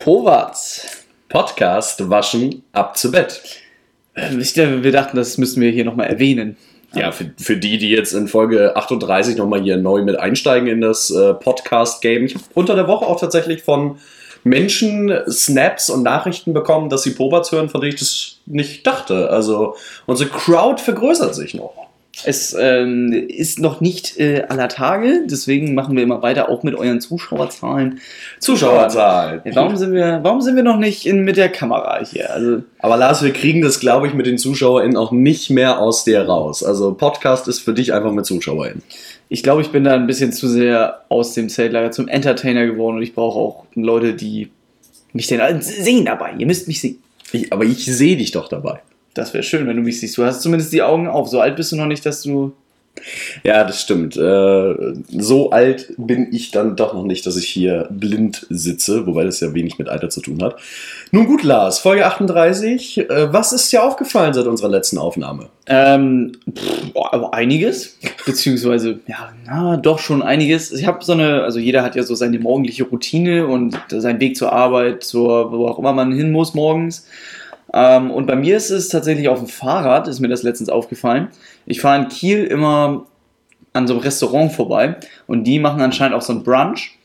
Powatz. Podcast waschen ab zu Bett. Ähm, Ich, glaube, wir dachten, das müssen wir hier nochmal erwähnen. Ja, für, für die, die jetzt in Folge 38 nochmal hier neu mit einsteigen in das äh, Podcast-Game. Ich habe unter der Woche auch tatsächlich von Menschen Snaps und Nachrichten bekommen, dass sie Poberts hören, von denen ich das nicht dachte. Also unsere Crowd vergrößert sich noch. Es ähm, ist noch nicht äh, aller Tage, deswegen machen wir immer weiter, auch mit euren Zuschauerzahlen. Zuschauerzahl. Warum sind wir, warum sind wir noch nicht in, mit der Kamera hier? Also, Aber Lars, wir kriegen das, glaube ich, mit den ZuschauerInnen auch nicht mehr aus dir raus. Also Podcast ist für dich einfach mit ZuschauerInnen. ich glaube, ich bin da ein bisschen zu sehr aus dem Zeltlager zum Entertainer geworden und ich brauche auch Leute, die mich denn sehen dabei. Ihr müsst mich sehen. Ich, aber ich sehe dich doch dabei. Das wäre schön, wenn du mich siehst. Du hast zumindest die Augen auf. So alt bist du noch nicht, dass du. Ja, das stimmt. Äh, so alt bin ich dann doch noch nicht, dass ich hier blind sitze, wobei das ja wenig mit Alter zu tun hat. Nun gut, Lars, Folge 38. Äh, was ist dir aufgefallen seit unserer letzten Aufnahme? Ähm, pff, aber einiges. Beziehungsweise, ja, na, doch schon einiges. Ich habe so eine, also jeder hat ja so seine morgendliche Routine und seinen Weg zur Arbeit, zur, wo auch immer man hin muss morgens. Ähm, und bei mir ist es tatsächlich auf dem Fahrrad, ist mir das letztens aufgefallen. Ich fahre in Kiel immer an so einem Restaurant vorbei und die machen anscheinend auch so ein Brunch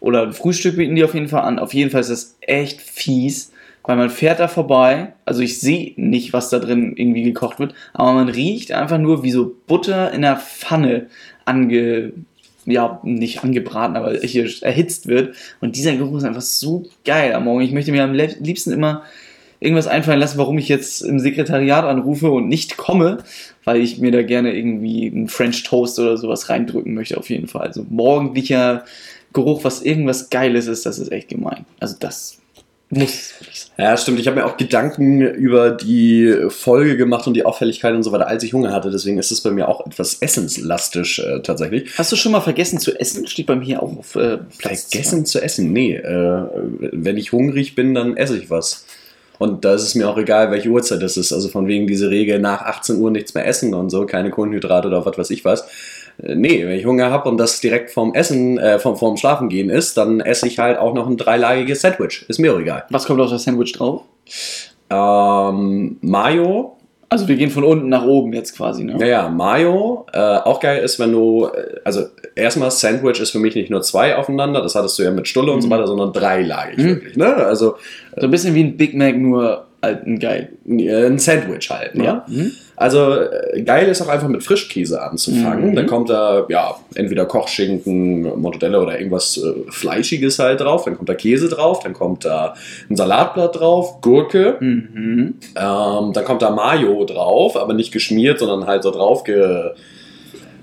oder ein Frühstück bieten die auf jeden Fall an. Auf jeden Fall ist das echt fies, weil man fährt da vorbei, also ich sehe nicht, was da drin irgendwie gekocht wird, aber man riecht einfach nur wie so Butter in der Pfanne ange, ja, nicht angebraten, aber hier erhitzt wird. Und dieser Geruch ist einfach so geil am Morgen. Ich möchte mir am liebsten immer irgendwas einfallen lassen, warum ich jetzt im Sekretariat anrufe und nicht komme, weil ich mir da gerne irgendwie einen French Toast oder sowas reindrücken möchte, auf jeden Fall. Also morgendlicher Geruch, was irgendwas Geiles ist, das ist echt gemein. Also das muss. Ja, stimmt. Ich habe mir auch Gedanken über die Folge gemacht und die Auffälligkeit und so weiter, als ich Hunger hatte. Deswegen ist es bei mir auch etwas essenslastisch äh, tatsächlich. Hast du schon mal vergessen zu essen? Steht bei mir auch auf äh, Platz Vergessen zu essen? Nee. Äh, wenn ich hungrig bin, dann esse ich was. Und da ist es mir auch egal, welche Uhrzeit das ist. Also von wegen diese Regel nach 18 Uhr nichts mehr essen und so, keine Kohlenhydrate oder was weiß ich was. Äh, Nee, wenn ich Hunger habe und das direkt vorm Essen, äh, vom, vorm Schlafen gehen ist, dann esse ich halt auch noch ein dreilagiges Sandwich. Ist mir auch egal. Was kommt auf das Sandwich drauf? Ähm, Mayo, Also wir gehen von unten nach oben jetzt quasi, ne? ja, ja, Mayo. Äh, auch geil ist, wenn du, äh, also erstmal Sandwich ist für mich nicht nur zwei aufeinander, das hattest du ja mit Stulle und so Mhm. weiter, sondern dreilagig Mhm. wirklich, ne? Also So ein bisschen wie ein Big Mac, nur halt ein geil. äh, ein Sandwich halt, ne? Ja. Mhm. Also äh, geil ist auch einfach mit Frischkäse anzufangen. Mhm. Dann kommt da ja entweder Kochschinken, Mortadella oder irgendwas äh, Fleischiges halt drauf. Dann kommt da Käse drauf. Dann kommt da ein Salatblatt drauf, Gurke. Mhm. Ähm, dann kommt da Mayo drauf, aber nicht geschmiert, sondern halt so drauf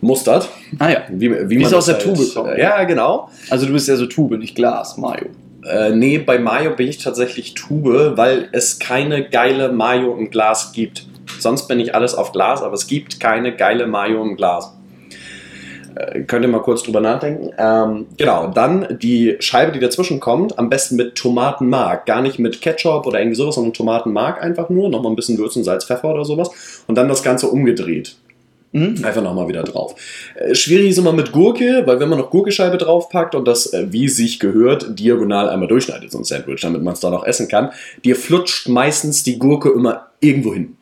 gemustert. Ah ja. Wie, wie, Wie man es aus der Tube kommt. Ja, genau. Also du bist ja so Tube, nicht Glas, Mayo. Äh, nee, bei Mayo bin ich tatsächlich Tube, weil es keine geile Mayo im Glas gibt. Sonst bin ich alles auf Glas, aber es gibt keine geile Mayo im Glas. Äh, könnt ihr mal kurz drüber nachdenken. Ähm, genau, dann die Scheibe, die dazwischen kommt, am besten mit Tomatenmark. Gar nicht mit Ketchup oder irgendwie sowas, sondern Tomatenmark einfach nur. Nochmal ein bisschen Würzen, Salz, Pfeffer oder sowas. Und dann das Ganze umgedreht. Mhm. Einfach nochmal wieder drauf. Äh, schwierig ist immer mit Gurke, weil wenn man noch Gurkescheibe draufpackt und das, äh, wie sich gehört, diagonal einmal durchschneidet, so ein Sandwich, damit man es dann auch essen kann, dir flutscht meistens die Gurke immer irgendwo hin.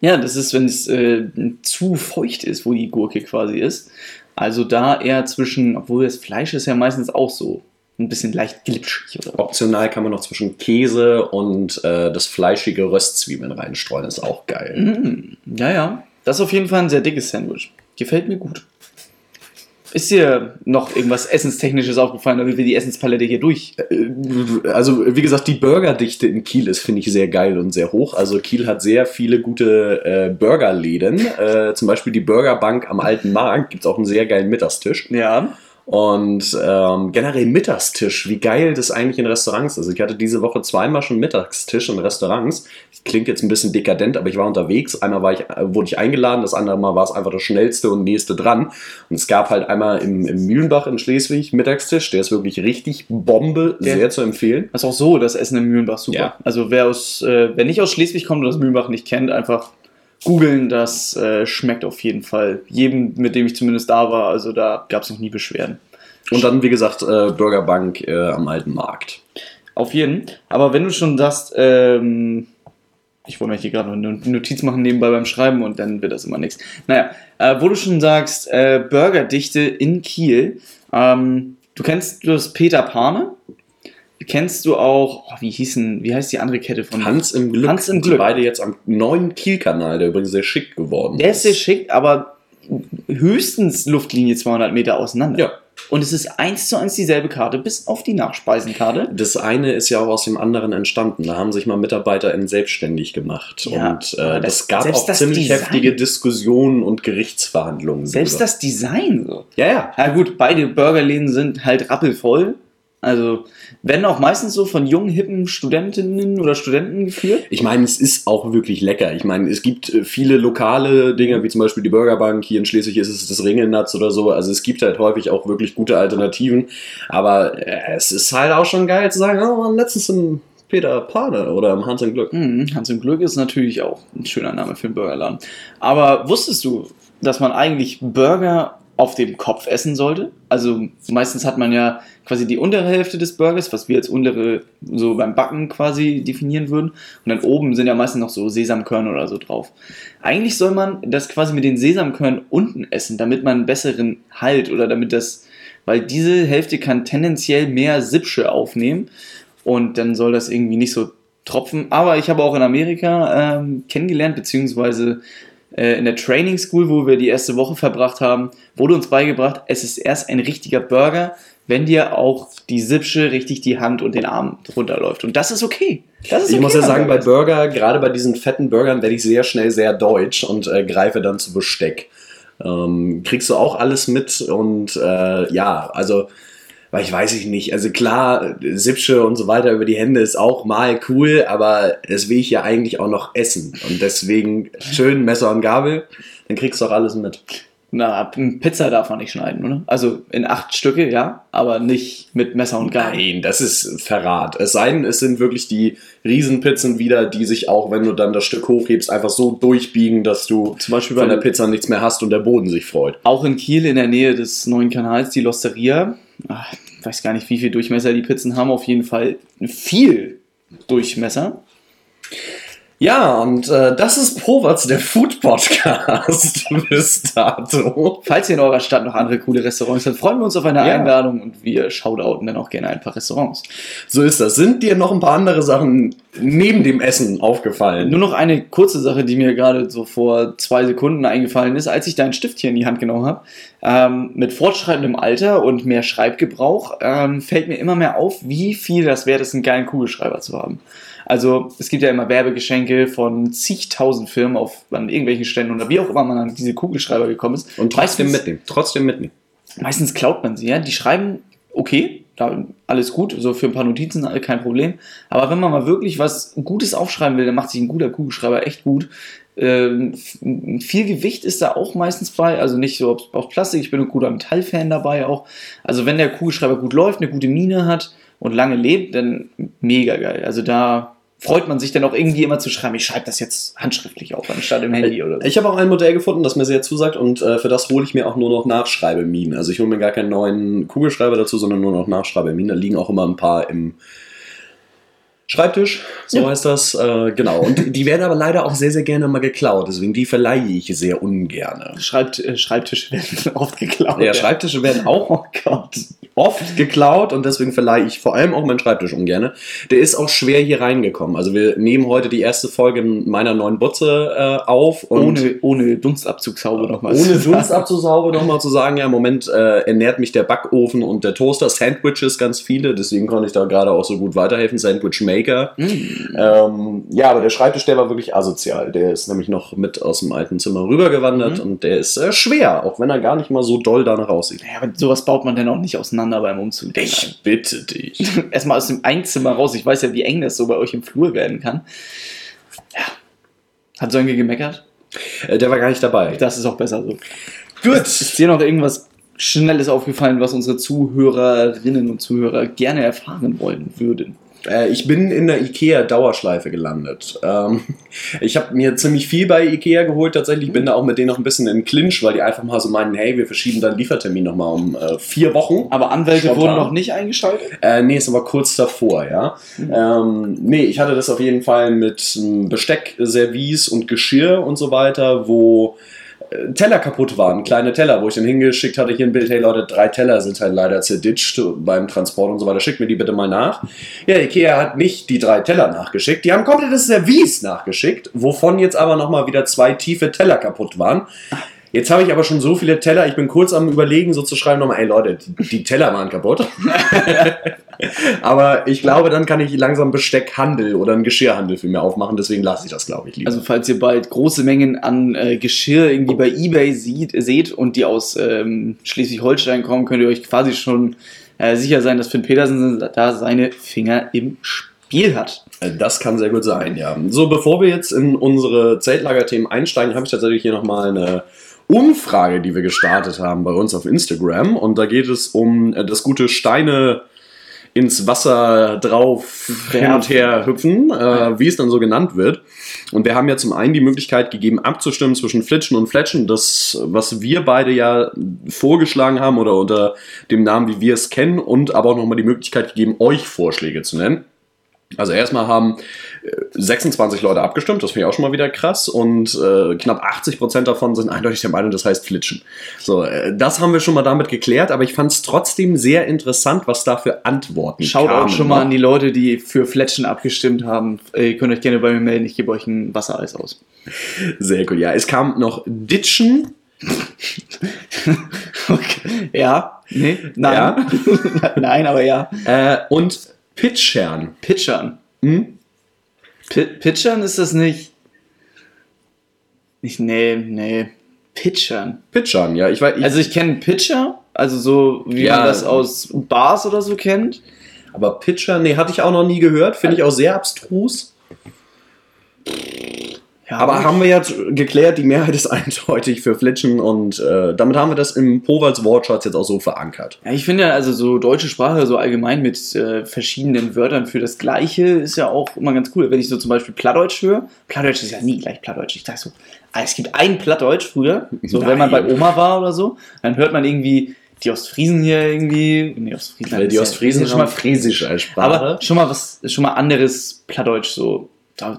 Ja, das ist, wenn es äh, zu feucht ist, wo die Gurke quasi ist. Also da eher zwischen, obwohl das Fleisch ist ja meistens auch so ein bisschen leicht glitschig oder Optional kann man noch zwischen Käse und äh, das fleischige Röstzwiebeln reinstreuen, ist auch geil. Mhm. Ja, ja. Das ist auf jeden Fall ein sehr dickes Sandwich. Gefällt mir gut. Ist dir noch irgendwas Essenstechnisches aufgefallen, damit wir die Essenspalette hier durch? Äh, Also, wie gesagt, die Burgerdichte in Kiel ist, finde ich, sehr geil und sehr hoch. Also, Kiel hat sehr viele gute äh, Burgerläden. Äh, zum Beispiel die Burgerbank am Alten Markt gibt es auch einen sehr geilen Mittagstisch. Ja. Und ähm, generell Mittagstisch, wie geil das eigentlich in Restaurants ist. Ich hatte diese Woche zweimal schon Mittagstisch in Restaurants. Klingt jetzt ein bisschen dekadent, aber ich war unterwegs. Einmal war ich, äh, wurde ich eingeladen, das andere Mal war es einfach das schnellste und nächste dran. Und es gab halt einmal im, im Mühlenbach in Schleswig Mittagstisch, der ist wirklich richtig Bombe, Der- sehr zu empfehlen. Das ist auch so, das Essen im Mühlenbach super. Ja. Also wer aus, äh, wer nicht aus Schleswig kommt und das Mühlenbach nicht kennt, einfach googeln, das äh, schmeckt auf jeden Fall. Jedem, mit dem ich zumindest da war, also da gab es noch nie Beschwerden. Und dann, wie gesagt, äh, Burgerbank äh, am Alten Markt. Auf jeden. Aber wenn du schon sagst, ähm, ich wollte mir hier gerade noch eine Notiz machen nebenbei beim Schreiben und dann wird das immer nichts. Naja, äh, wo du schon sagst, äh, Burgerdichte in Kiel. Ähm, du kennst das Peter Pane? Kennst du auch, oh, wie hießen, wie heißt die andere Kette von Hans im Glück. Hans im Die Glück. beide jetzt am neuen Kiel-Kanal, der übrigens sehr schick geworden Der ist sehr schick, aber höchstens Luftlinie 200 Meter auseinander. Ja. Und es ist eins zu eins dieselbe Karte, bis auf die Nachspeisenkarte. Das eine ist ja auch aus dem anderen entstanden. Da haben sich mal MitarbeiterInnen selbstständig gemacht. Ja, und äh, das- das gab auch das ziemlich Design- heftige Diskussionen und Gerichtsverhandlungen. Selbst darüber. das Design so. Ja, ja. Ja gut, beide Burgerläden sind halt rappelvoll. Also werden auch meistens so von jungen, hippen Studentinnen oder Studenten geführt. Ich meine, es ist auch wirklich lecker. Ich meine, es gibt äh, viele lokale Dinge, wie zum Beispiel die Burgerbank. Hier in Schleswig ist es das Ringelnatz oder so. Also es gibt halt häufig auch wirklich gute Alternativen. Aber äh, es ist halt auch schon geil zu sagen, oh, letztens im Peter Pane oder im Hans im Glück. Hm, Hans im Glück ist natürlich auch ein schöner Name für einen Burgerladen. Aber wusstest du, dass man eigentlich Burger auf dem Kopf essen sollte? Also meistens hat man ja quasi die untere Hälfte des Burgers, was wir als untere so beim Backen quasi definieren würden. Und dann oben sind ja meistens noch so Sesamkörner oder so drauf. Eigentlich soll man das quasi mit den Sesamkörnern unten essen, damit man einen besseren Halt oder damit das, weil diese Hälfte kann tendenziell mehr Sipsche aufnehmen und dann soll das irgendwie nicht so tropfen. Aber ich habe auch in Amerika ähm, kennengelernt, beziehungsweise äh, in der Training School, wo wir die erste Woche verbracht haben, wurde uns beigebracht, es ist erst ein richtiger Burger, wenn dir auch die Sipsche richtig die Hand und den Arm runterläuft. Und das ist okay. Das ist Ich okay muss ja sagen, bei Burger. Burger, gerade bei diesen fetten Burgern, werde ich sehr schnell sehr deutsch und äh, greife dann zu Besteck. Ähm, kriegst du auch alles mit und äh, ja, also, weil ich weiß ich nicht, also klar, Sipsche und so weiter über die Hände ist auch mal cool, aber das will ich ja eigentlich auch noch essen und deswegen schön Messer und Gabel, dann kriegst du auch alles mit. Na, Pizza darf man nicht schneiden, oder? Also in acht Stücke, ja, aber nicht mit Messer und Gabel. Nein, das ist Verrat. Es sei denn, es sind wirklich die Riesenpizzen wieder, die sich auch, wenn du dann das Stück hochhebst, einfach so durchbiegen, dass du Zum Beispiel von bei der Pizza nichts mehr hast und der Boden sich freut. Auch in Kiel in der Nähe des neuen Kanals, die Losteria. Ach, Ich weiß gar nicht, wie viel Durchmesser die Pizzen haben. Auf jeden Fall viel Durchmesser. Ja, und äh, das ist Povatz, der Food Podcast bis dato. Falls ihr in eurer Stadt noch andere coole Restaurants habt, freuen wir uns auf eine Ja. Einladung und wir shoutouten dann auch gerne ein paar Restaurants. So ist das. Sind dir noch ein paar andere Sachen neben dem Essen aufgefallen? Nur noch eine kurze Sache, die mir gerade so vor zwei Sekunden eingefallen ist, als ich dein Stift hier in die Hand genommen habe. Ähm, mit fortschreitendem Alter und mehr Schreibgebrauch ähm, fällt mir immer mehr auf, wie viel das wert ist, einen geilen Kugelschreiber zu haben. Also es gibt ja immer Werbegeschenke von zigtausend Firmen auf an irgendwelchen Ständen oder wie auch immer man an diese Kugelschreiber gekommen ist. Und trotzdem Meistens- mitnehmen. Trotzdem mitnehmen. meistens klaut man sie, ja. Die schreiben, okay, da, alles gut, so für ein paar Notizen äh, kein Problem. Aber wenn man mal wirklich was Gutes aufschreiben will, dann macht sich ein guter Kugelschreiber echt gut. Ähm, viel Gewicht ist da auch meistens bei, also nicht so aus Plastik, ich bin ein guter Metallfan dabei auch. Also wenn der Kugelschreiber gut läuft, eine gute Mine hat und lange lebt, dann mega geil. Also da freut man sich dann auch irgendwie immer zu schreiben, ich schreibe das jetzt handschriftlich auf, anstatt im Handy oder so. Ich habe auch ein Modell gefunden, das mir sehr zusagt und äh, für das hole ich mir auch nur noch Nachschreibeminen. Also ich hole mir gar keinen neuen Kugelschreiber dazu, sondern nur noch Nachschreibeminen. Da liegen auch immer ein paar im Schreibtisch, so Ja. heißt das. Äh, genau. Und die werden aber leider auch sehr, sehr gerne mal geklaut. Deswegen die verleihe ich sehr ungerne. Schreibt, äh, Schreibtische werden oft geklaut. Ja, Schreibtische werden auch Oh Gott. oft geklaut und deswegen verleihe ich vor allem auch meinen Schreibtisch ungern. Der ist auch schwer hier reingekommen. Also wir nehmen heute die erste Folge meiner neuen Butze äh, auf und Ohne, ohne Dunstabzugshaube nochmal. ohne Dunstabzugshaube nochmal zu sagen, ja, im Moment äh, ernährt mich der Backofen und der Toaster, Sandwiches ganz viele, deswegen konnte ich da gerade auch so gut weiterhelfen, Sandwich Maker. Mm. Ähm, ja, aber der Schreibtisch, der war wirklich asozial. Der ist nämlich noch mit aus dem alten Zimmer rübergewandert Mhm. und der ist äh, schwer, auch wenn er gar nicht mal so doll danach aussieht. Ja, aber sowas baut man dann auch nicht auseinander beim Umzug. Ich bitte dich. Erstmal aus dem Einzimmer raus. Ich weiß ja, wie eng das so bei euch im Flur werden kann. Ja. Hat Sönke gemeckert? Äh, der war gar nicht dabei. Das ist auch besser so. Gut. Ist dir noch irgendwas Schnelles aufgefallen, was unsere Zuhörerinnen und Zuhörer gerne erfahren wollen würden? Äh, ich bin in der IKEA-Dauerschleife gelandet. Ähm, ich habe mir ziemlich viel bei IKEA geholt tatsächlich. Bin da auch mit denen noch ein bisschen in Clinch, weil die einfach mal so meinen, hey, wir verschieben deinen Liefertermin nochmal um äh, vier Wochen. Aber Anwälte Spontan. wurden noch nicht eingeschaltet? Äh, nee, ist aber kurz davor, ja. Ähm, nee, ich hatte das auf jeden Fall mit ähm, Besteck, Service und Geschirr und so weiter, wo Teller kaputt waren, kleine Teller, wo ich dann hingeschickt hatte, hier ein Bild, hey Leute, drei Teller sind halt leider zerditscht beim Transport und so weiter, schickt mir die bitte mal nach. Ja, Ikea hat nicht die drei Teller nachgeschickt, die haben komplettes Service nachgeschickt, wovon jetzt aber nochmal wieder zwei tiefe Teller kaputt waren. Jetzt habe ich aber schon so viele Teller, ich bin kurz am überlegen, so zu schreiben nochmal, ey Leute, die, die Teller waren kaputt. aber ich glaube, dann kann ich langsam Besteckhandel oder einen Geschirrhandel für mich aufmachen, deswegen lasse ich das, glaube ich, lieber. Also falls ihr bald große Mengen an äh, Geschirr irgendwie bei Ebay sieht, seht und die aus ähm, Schleswig-Holstein kommen, könnt ihr euch quasi schon äh, sicher sein, dass Finn Petersen da seine Finger im Spiel hat. Äh, Das kann sehr gut sein, ja. So, bevor wir jetzt in unsere Zeltlager-Themen einsteigen, habe ich tatsächlich hier nochmal eine Umfrage, die wir gestartet haben bei uns auf Instagram. Und da geht es um äh, das gute Steine ins Wasser drauf hin und her hüpfen, äh, wie es dann so genannt wird. Und wir haben ja zum einen die Möglichkeit gegeben, abzustimmen zwischen Flitschen und Fletschen, das, was wir beide ja vorgeschlagen haben oder unter dem Namen, wie wir es kennen, und aber auch nochmal die Möglichkeit gegeben, euch Vorschläge zu nennen. Also erstmal haben äh, 26 Leute abgestimmt, das finde ich auch schon mal wieder krass. Und äh, knapp 80% davon sind eindeutig der Meinung, das heißt Flitschen. So, äh, das haben wir schon mal damit geklärt, aber ich fand es trotzdem sehr interessant, was da für Antworten Schaut kamen. auch schon mal an die Leute, die für Fletschen abgestimmt haben. Äh, Ihr könnt euch gerne bei mir melden, ich gebe euch ein Wassereis aus. Sehr gut, ja. Es kam noch Ditchen. okay. Ja, nee, nein. nein, aber ja. Äh, und Pitchern. Pitchern. Hm? Pi- Pitchern ist das nicht. Nicht, nee, nee. Pitchern. Pitchern, ja. Ich weiß, ich, Also ich kenne Pitcher, also so wie Ja. man das aus Bars oder so kennt. aber Pitcher, nee, hatte ich auch noch nie gehört. Finde ich auch sehr abstrus. Ja, Aber haben wir jetzt geklärt, die Mehrheit ist eindeutig für Flitschen und äh, damit haben wir das im Powals Wortschatz jetzt auch so verankert. Ja, ich finde ja, also so deutsche Sprache so allgemein mit äh, verschiedenen Wörtern für das Gleiche ist ja auch immer ganz cool. Wenn ich so zum Beispiel Plattdeutsch höre, Plattdeutsch ist ja nie gleich Plattdeutsch. Ich sag so, ah, es gibt ein Plattdeutsch früher, so wenn man bei Nein. Oma war oder so, dann hört man irgendwie die Ostfriesen hier irgendwie, nee, Ostfriesen, Weil die Ostfriesen ist schon mal Friesisch als Sprache. aber schon mal was, schon mal anderes Plattdeutsch so. Da,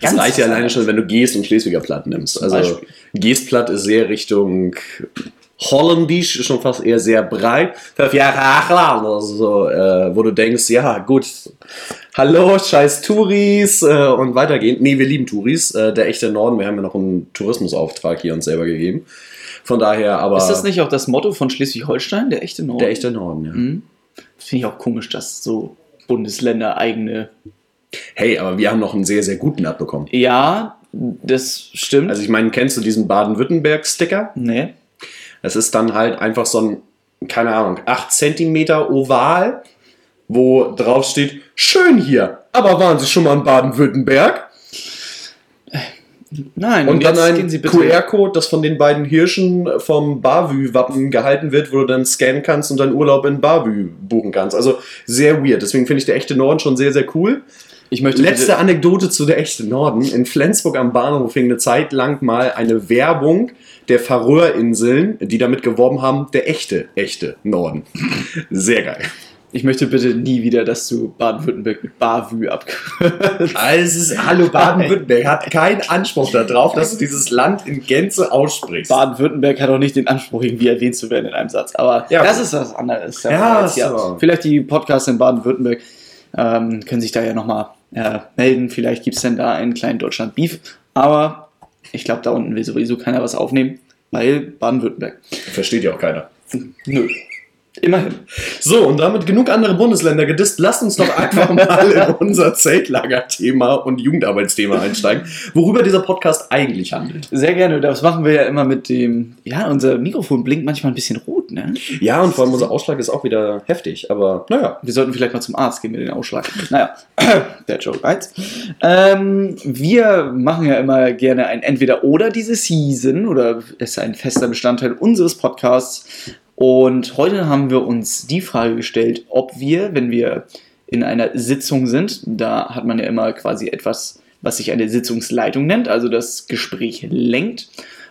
das reicht ja alleine schon, wenn du Geest und Schleswiger Platt nimmst. Also Beispiel. Geestplatt ist sehr Richtung Holländisch, schon fast eher sehr breit. Fünf Jahre Achland, also so, äh, wo du denkst, ja gut, hallo, scheiß Touris äh, und weitergehend. Nee, wir lieben Touris, äh, der echte Norden, wir haben ja noch einen Tourismusauftrag hier uns selber gegeben. Von daher, aber Ist das nicht auch das Motto von Schleswig-Holstein, der echte Norden? der echte Norden, ja. Mhm. Finde ich auch komisch, dass so Bundesländer eigene. Hey, aber wir haben noch einen sehr, sehr guten abbekommen. Ja, das stimmt. Also ich meine, kennst du diesen Baden-Württemberg-Sticker? nee. Es ist dann halt einfach so ein, keine Ahnung, 8 cm Oval, wo drauf steht, schön hier, aber waren Sie schon mal in Baden-Württemberg? Nein, Und dann ein. QR-Code, das von den beiden Hirschen vom Bavü-Wappen gehalten wird, wo du dann scannen kannst und deinen Urlaub in Bavü buchen kannst. Also sehr weird. Deswegen finde ich der echte Norden schon sehr, sehr cool. Ich möchte Letzte Anekdote zu der echten Norden. In Flensburg am Bahnhof hing eine Zeit lang mal eine Werbung der Färöerinseln, die damit geworben haben, der echte, echte Norden. Sehr geil. ich möchte bitte nie wieder, dass du Baden-Württemberg mit Bavü abkürzt. Also hallo Baden-Württemberg hat keinen Anspruch darauf, dass du dieses Land in Gänze aussprichst. Baden-Württemberg hat auch nicht den Anspruch, irgendwie erwähnt zu werden in einem Satz. Aber Ja, das gut. ist was anderes. Ja, hier. so. Vielleicht die Podcasts in Baden-Württemberg ähm, können sich da ja nochmal äh, melden. Vielleicht gibt es denn da einen kleinen Deutschland-Beef. Aber ich glaube, da unten will sowieso keiner was aufnehmen, weil Baden-Württemberg. Versteht ja auch keiner. Nö. Immerhin. So, und damit genug andere Bundesländer gedisst. Lasst uns doch einfach mal in unser Zeltlager-Thema und Jugendarbeitsthema einsteigen, worüber dieser Podcast eigentlich handelt. Sehr gerne. Das machen wir ja immer mit dem. Ja, unser Mikrofon blinkt manchmal ein bisschen rot, ne? Ja, und vor allem unser Ausschlag ist auch wieder heftig, aber naja. Wir sollten vielleicht mal zum Arzt gehen mit den Ausschlag. Naja, der Joke eins. Ähm, wir machen ja immer gerne ein Entweder-Oder diese Season oder ist ein fester Bestandteil unseres Podcasts. Und heute haben wir uns die Frage gestellt, ob wir, wenn wir in einer Sitzung sind, da hat man ja immer quasi etwas, was sich eine Sitzungsleitung nennt, also das Gespräch lenkt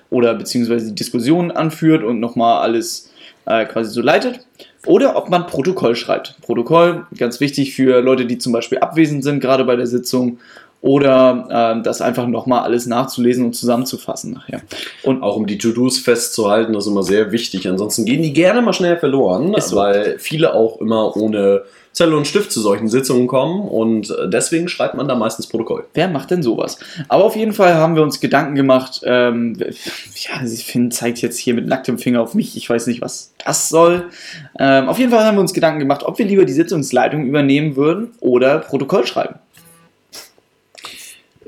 oder beziehungsweise die Diskussion anführt und nochmal alles äh, quasi so leitet. Oder ob man Protokoll schreibt. Protokoll, ganz wichtig für Leute, die zum Beispiel abwesend sind, gerade bei der Sitzung oder äh, das einfach nochmal alles nachzulesen und zusammenzufassen nachher. Und auch um die To-Dos festzuhalten, das ist immer sehr wichtig. Ansonsten gehen die gerne mal schnell verloren, so. weil viele auch immer ohne Zettel und Stift zu solchen Sitzungen kommen und deswegen schreibt man da meistens Protokoll. Wer macht denn sowas? Aber auf jeden Fall haben wir uns Gedanken gemacht. Ähm, ja, finde, zeigt jetzt hier mit nacktem Finger auf mich. Ich weiß nicht, was das soll. Ähm, auf jeden Fall haben wir uns Gedanken gemacht, ob wir lieber die Sitzungsleitung übernehmen würden oder Protokoll schreiben.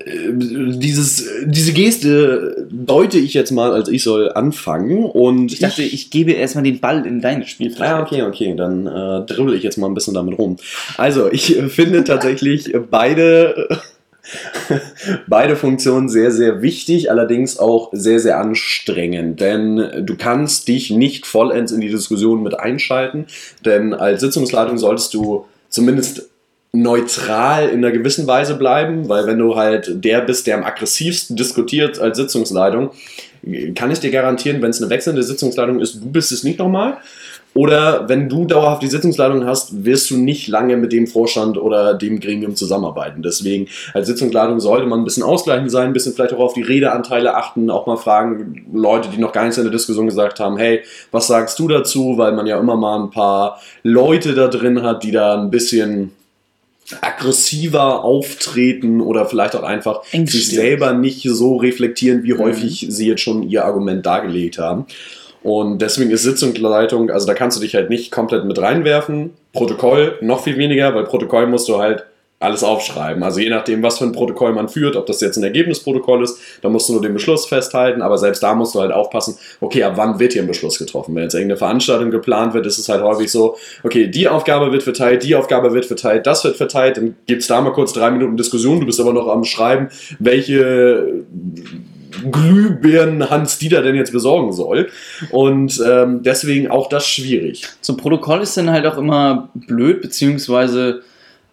Äh, dieses, diese Geste deute ich jetzt mal, als ich soll anfangen. Und ich dachte, ich, ich gebe erstmal den Ball in dein Spiel. Ah, okay, okay, dann äh, dribbel ich jetzt mal ein bisschen damit rum. Also, ich finde tatsächlich beide, beide Funktionen sehr, sehr wichtig, allerdings auch sehr, sehr anstrengend. Denn du kannst dich nicht vollends in die Diskussion mit einschalten, denn als Sitzungsleitung solltest du zumindest neutral in einer gewissen Weise bleiben, weil wenn du halt der bist, der am aggressivsten diskutiert als Sitzungsleitung, kann ich dir garantieren, wenn es eine wechselnde Sitzungsleitung ist, du bist es nicht nochmal. Oder wenn du dauerhaft die Sitzungsleitung hast, wirst du nicht lange mit dem Vorstand oder dem Gremium zusammenarbeiten. Deswegen als Sitzungsleitung sollte man ein bisschen ausgleichend sein, ein bisschen vielleicht auch auf die Redeanteile achten, auch mal fragen, Leute, die noch gar nichts in der Diskussion gesagt haben, hey, was sagst du dazu? Weil man ja immer mal ein paar Leute da drin hat, die da ein bisschen aggressiver auftreten oder vielleicht auch einfach Ängste. sich selber nicht so reflektieren, wie mhm. häufig sie jetzt schon ihr Argument dargelegt haben. Und deswegen ist Sitzungsleitung, also da kannst du dich halt nicht komplett mit reinwerfen. Protokoll noch viel weniger, weil Protokoll musst du halt alles aufschreiben. Also je nachdem, was für ein Protokoll man führt, ob das jetzt ein Ergebnisprotokoll ist, da musst du nur den Beschluss festhalten, aber selbst da musst du halt aufpassen, okay, ab wann wird hier ein Beschluss getroffen? Wenn jetzt irgendeine Veranstaltung geplant wird, ist es halt häufig so, okay, die Aufgabe wird verteilt, die Aufgabe wird verteilt, das wird verteilt, dann gibt es da mal kurz drei Minuten Diskussion, du bist aber noch am Schreiben, welche Glühbirnen Hans Dieter denn jetzt besorgen soll. Und ähm, deswegen auch das schwierig. So ein Protokoll ist dann halt auch immer blöd, beziehungsweise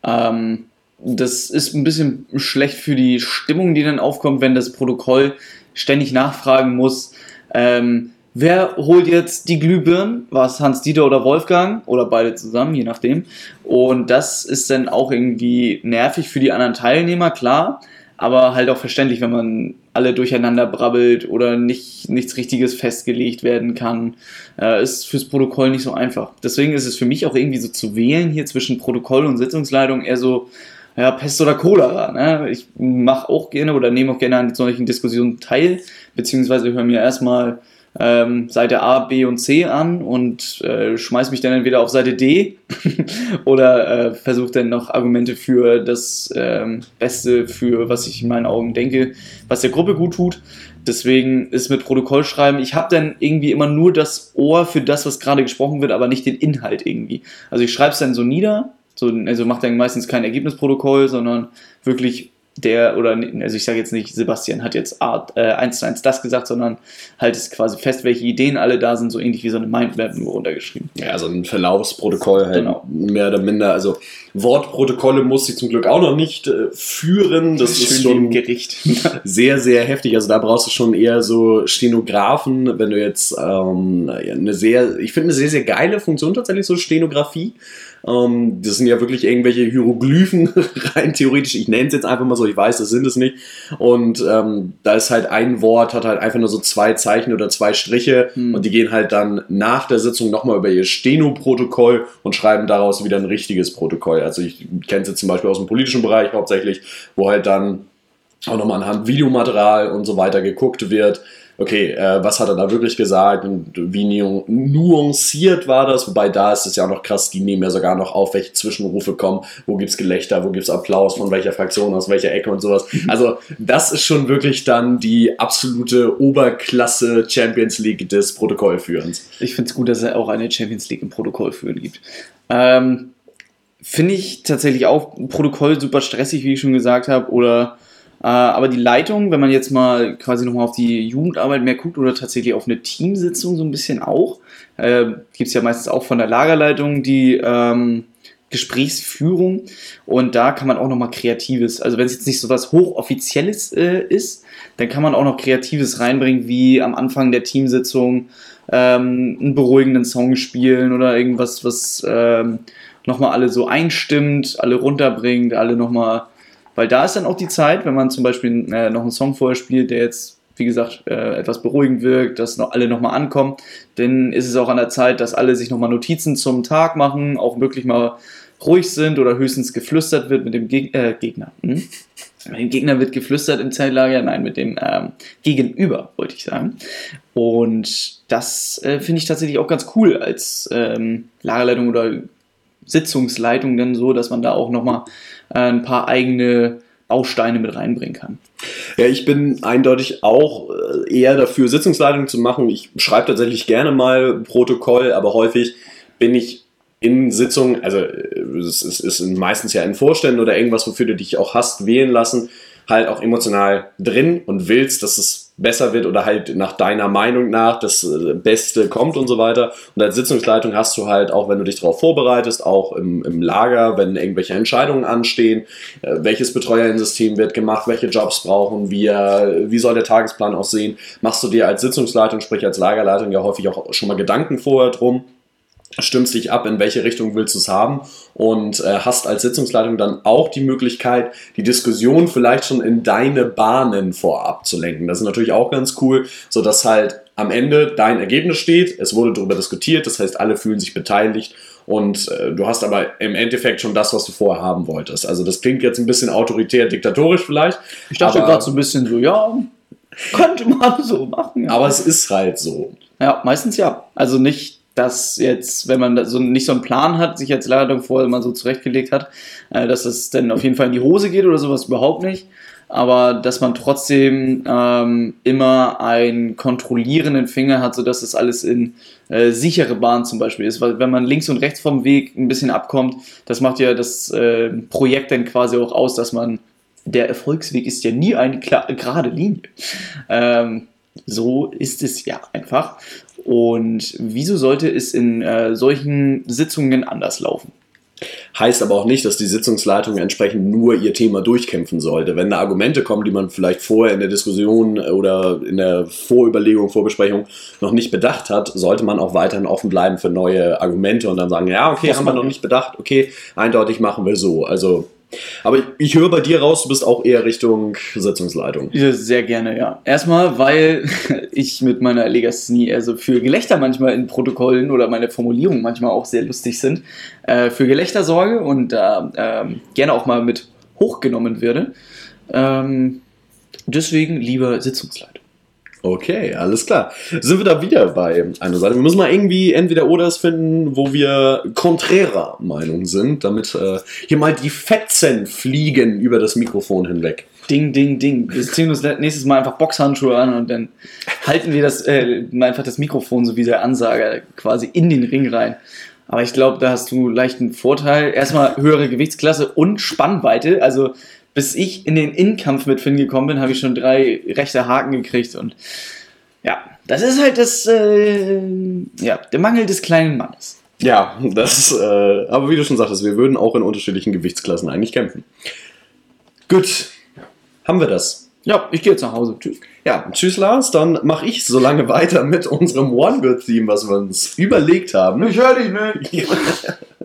ähm, das ist ein bisschen schlecht für die Stimmung, die dann aufkommt, wenn das Protokoll ständig nachfragen muss, ähm, wer holt jetzt die Glühbirnen? War es Hans-Dieter oder Wolfgang? Oder beide zusammen, je nachdem. Und das ist dann auch irgendwie nervig für die anderen Teilnehmer, klar aber halt auch verständlich, wenn man alle durcheinander brabbelt oder nicht, nichts Richtiges festgelegt werden kann. Äh, ist fürs Protokoll nicht so einfach. Deswegen ist es für mich auch irgendwie so zu wählen hier zwischen Protokoll und Sitzungsleitung eher so, ja, Pest oder Cholera. Ne? Ich mache auch gerne oder nehme auch gerne an solchen Diskussionen teil, beziehungsweise höre mir erstmal ähm, Seite A, B und C an und äh, schmeiß mich dann entweder auf Seite D oder äh, versuche dann noch Argumente für das ähm, Beste, für was ich in meinen Augen denke, was der Gruppe gut tut. Deswegen ist mit Protokoll schreiben, ich habe dann irgendwie immer nur das Ohr für das, was gerade gesprochen wird, aber nicht den Inhalt irgendwie. Also ich schreibe es dann so nieder, so, also mache dann meistens kein Ergebnisprotokoll, sondern wirklich der, oder also ich sage jetzt nicht, Sebastian hat jetzt Art, äh, eins zu eins das gesagt, sondern halt ist quasi fest, welche Ideen alle da sind, so ähnlich wie so eine Mindmap nur runtergeschrieben. Ja, so ein Verlaufsprotokoll halt genau. mehr oder minder. Also Wortprotokolle muss sie zum Glück auch noch nicht äh, führen. Das Schön ist schon Gericht. sehr, sehr heftig. Also da brauchst du schon eher so Stenografen, wenn du jetzt ähm, eine sehr, ich finde eine sehr, sehr geile Funktion tatsächlich, so Stenografie. Ähm, das sind ja wirklich irgendwelche Hieroglyphen, rein theoretisch. Ich nenne es jetzt einfach mal so, ich weiß, das sind es nicht. Und ähm, da ist halt ein Wort, hat halt einfach nur so zwei Zeichen oder zwei Striche hm. und die gehen halt dann nach der Sitzung nochmal über ihr Steno-Protokoll und schreiben daraus wieder ein richtiges Protokoll. Also ich kenne es jetzt zum Beispiel aus dem politischen Bereich hauptsächlich, wo halt dann auch nochmal anhand Videomaterial und so weiter geguckt wird okay, äh, was hat er da wirklich gesagt und wie nuanciert war das? Wobei da ist es ja auch noch krass, die nehmen ja sogar noch auf, welche Zwischenrufe kommen, wo gibt es Gelächter, wo gibt es Applaus, von welcher Fraktion, aus welcher Ecke und sowas. Also das ist schon wirklich dann die absolute Oberklasse Champions League des Protokollführens. Ich finde es gut, dass es auch eine Champions League im Protokollführen gibt. Ähm, finde ich tatsächlich auch Protokoll super stressig, wie ich schon gesagt habe, oder aber die Leitung, wenn man jetzt mal quasi nochmal auf die Jugendarbeit mehr guckt oder tatsächlich auf eine Teamsitzung so ein bisschen auch, äh, gibt es ja meistens auch von der Lagerleitung die ähm, Gesprächsführung und da kann man auch nochmal Kreatives, also wenn es jetzt nicht so was Hochoffizielles äh, ist, dann kann man auch noch Kreatives reinbringen, wie am Anfang der Teamsitzung ähm, einen beruhigenden Song spielen oder irgendwas, was ähm, nochmal alle so einstimmt, alle runterbringt, alle nochmal, weil da ist dann auch die Zeit, wenn man zum Beispiel äh, noch einen Song vorher spielt, der jetzt wie gesagt, äh, etwas beruhigend wirkt, dass noch alle nochmal ankommen, dann ist es auch an der Zeit, dass alle sich nochmal Notizen zum Tag machen, auch wirklich mal ruhig sind oder höchstens geflüstert wird mit dem Geg äh, Gegner. Hm? Mit dem Gegner wird geflüstert im Zeltlager, nein, mit dem ähm, Gegenüber, wollte ich sagen. Und das äh, finde ich tatsächlich auch ganz cool als ähm, Lagerleitung oder Sitzungsleitung dann so, dass man da auch nochmal ein paar eigene Bausteine mit reinbringen kann. Ja, ich bin eindeutig auch äh, eher dafür, Sitzungsleitung zu machen. Ich schreibe tatsächlich gerne mal Protokoll, aber häufig bin ich in Sitzungen, also äh, es ist, ist meistens ja in Vorständen oder irgendwas, wofür du dich auch hast wählen lassen, halt auch emotional drin und willst, dass es besser wird oder halt nach deiner Meinung nach das äh, Beste kommt und so weiter. Und als Sitzungsleitung hast du halt auch, wenn du dich darauf vorbereitest, auch im, im Lager, wenn irgendwelche Entscheidungen anstehen, äh, welches Betreuerinsystem wird gemacht, welche Jobs brauchen wir, wie soll der Tagesplan aussehen, machst du dir als Sitzungsleitung, sprich als Lagerleitung ja häufig auch schon mal Gedanken vorher drum stimmst dich ab, in welche Richtung willst du es haben und äh, hast als Sitzungsleitung dann auch die Möglichkeit, die Diskussion vielleicht schon in deine Bahnen vorab zu lenken. Das ist natürlich auch ganz cool, sodass halt am Ende dein Ergebnis steht, es wurde darüber diskutiert, das heißt, alle fühlen sich beteiligt und äh, du hast aber im Endeffekt schon das, was du vorher haben wolltest. Also das klingt jetzt ein bisschen autoritär, diktatorisch vielleicht. Ich dachte gerade so ein bisschen so, ja, könnte man so machen. Ja. Aber es ist halt so. Ja, meistens ja. Also nicht dass jetzt, wenn man so nicht so einen Plan hat, sich als Leitung vorher mal so zurechtgelegt hat, äh, dass es dann auf jeden Fall in die Hose geht oder sowas überhaupt nicht. Aber dass man trotzdem ähm, immer einen kontrollierenden Finger hat, sodass das alles in äh, sichere Bahn zum Beispiel ist. Weil wenn man links und rechts vom Weg ein bisschen abkommt, das macht ja das äh, Projekt dann quasi auch aus, dass man, der Erfolgsweg ist ja nie eine gerade Linie. Ähm, so ist es ja einfach. Und wieso sollte es in äh, solchen Sitzungen anders laufen? Heißt aber auch nicht, dass die Sitzungsleitung entsprechend nur ihr Thema durchkämpfen sollte. Wenn da Argumente kommen, die man vielleicht vorher in der Diskussion oder in der Vorüberlegung, Vorbesprechung noch nicht bedacht hat, sollte man auch weiterhin offen bleiben für neue Argumente und dann sagen, ja, okay, haben wir noch nicht bedacht, okay, eindeutig machen wir so. Also aber ich, ich höre bei dir raus, du bist auch eher Richtung Sitzungsleitung. Sehr gerne, ja. Erstmal, weil ich mit meiner Legasthenie, also für Gelächter manchmal in Protokollen oder meine Formulierungen manchmal auch sehr lustig sind, äh, für Gelächter sorge und da äh, gerne auch mal mit hochgenommen werde. Ähm, deswegen lieber Sitzungsleitung. Okay, alles klar. Sind wir da wieder bei einer Seite? Wir müssen mal irgendwie entweder oder finden, wo wir konträrer Meinung sind, damit äh, hier mal die Fetzen fliegen über das Mikrofon hinweg. Ding, ding, ding. Wir ziehen uns nächstes Mal einfach Boxhandschuhe an und dann halten wir das, äh, einfach das Mikrofon, so wie der Ansager, quasi in den Ring rein. Aber ich glaube, da hast du leichten Vorteil. Erstmal höhere Gewichtsklasse und Spannweite. Also bis ich in den Innenkampf mit Finn gekommen bin, habe ich schon drei rechte Haken gekriegt und ja, das ist halt das, äh, ja, der Mangel des kleinen Mannes. Ja, das, äh, aber wie du schon sagtest, wir würden auch in unterschiedlichen Gewichtsklassen eigentlich kämpfen. Gut, haben wir das. Ja, ich gehe jetzt nach Hause. Tschüss. Ja, tschüss Lars, dann mache ich so lange weiter mit unserem One-Good-Theme, was wir uns überlegt haben. Ich höre dich nicht.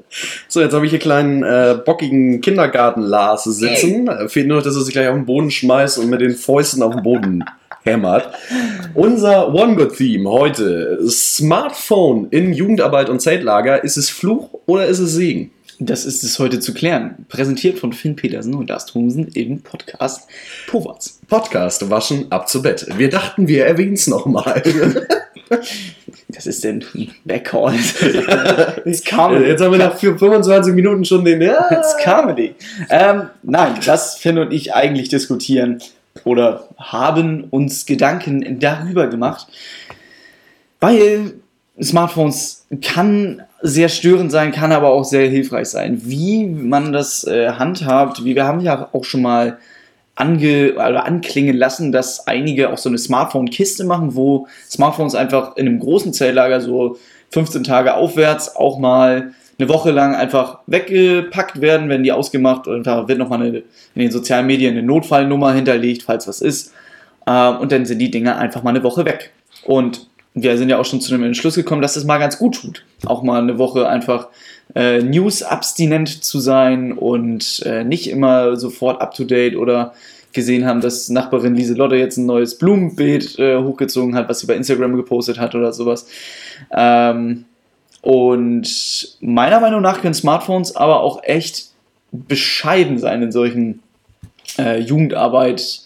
So, jetzt habe ich hier kleinen äh, bockigen Kindergarten-Lars sitzen. Hey. Fehlt nur, dass er sich gleich auf den Boden schmeißt und mit den Fäusten auf den Boden hämmert. Unser One-Good-Theme heute: Smartphone in Jugendarbeit und Zeltlager. Ist es Fluch oder ist es Segen? Das ist es heute zu klären. Präsentiert von Finn Petersen und Lars Thomsen im Podcast Powerts. Podcast Waschen ab zu Bett. Wir dachten, wir erwähnen es nochmal. Das ist denn Backcall. It's Comedy. Jetzt haben wir nach 25 Minuten schon den. Ja. It's Comedy. Ähm, nein, was Finn und ich eigentlich diskutieren oder haben uns Gedanken darüber gemacht, weil Smartphones kann sehr störend sein, kann aber auch sehr hilfreich sein. Wie man das äh, handhabt, wie wir haben ja auch schon mal ange oder anklingen lassen, dass einige auch so eine Smartphone-Kiste machen, wo Smartphones einfach in einem großen Zelllager so 15 Tage aufwärts auch mal eine Woche lang einfach weggepackt werden, werden die ausgemacht und da wird nochmal in den sozialen Medien eine Notfallnummer hinterlegt, falls was ist. Ähm, und dann sind die Dinge einfach mal eine Woche weg. Und wir sind ja auch schon zu dem Entschluss gekommen, dass das mal ganz gut tut. Auch mal eine Woche einfach äh, News-abstinent zu sein und äh, nicht immer sofort up-to-date oder gesehen haben, dass Nachbarin Lieselotte jetzt ein neues Blumenbeet äh, hochgezogen hat, was sie bei Instagram gepostet hat oder sowas. Ähm, und meiner Meinung nach können Smartphones aber auch echt bescheiden sein in solchen äh, Jugendarbeit.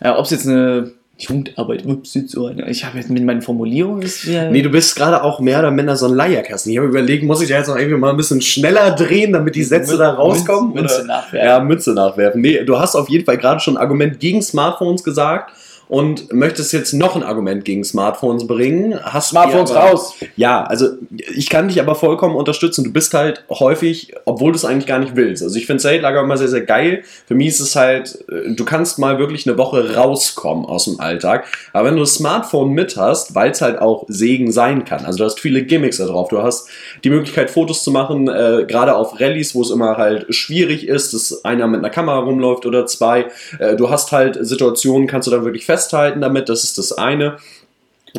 Äh, Ob es jetzt eine Jugendarbeit, ups, so. Ich habe jetzt mit meinen Formulierungen. Ja Nee, du bist gerade auch mehr oder minder so ein Leierkasten. Ich habe überlegt, muss ich da jetzt noch irgendwie mal ein bisschen schneller drehen, damit die Sätze da rauskommen? Münze oder? nachwerfen. Ja, Mütze nachwerfen. Nee, du hast auf jeden Fall gerade schon ein Argument gegen Smartphones gesagt und möchtest jetzt noch ein Argument gegen Smartphones bringen. Hast Smartphones aber- raus. Ja, also ich kann dich aber vollkommen unterstützen. Du bist halt häufig, obwohl du es eigentlich gar nicht willst. Also ich finde Zeltlager immer sehr, sehr geil. Für mich ist es halt, äh, du kannst mal wirklich eine Woche rauskommen aus dem Alltag. Aber wenn du das Smartphone mit hast, weil es halt auch Segen sein kann. Also du hast viele Gimmicks da drauf. Du hast die Möglichkeit, Fotos zu machen, äh, gerade auf Rallyes, wo es immer halt schwierig ist, dass einer mit einer Kamera rumläuft oder zwei. Äh, du hast halt Situationen, kannst du dann wirklich festhalten damit. Das ist das eine.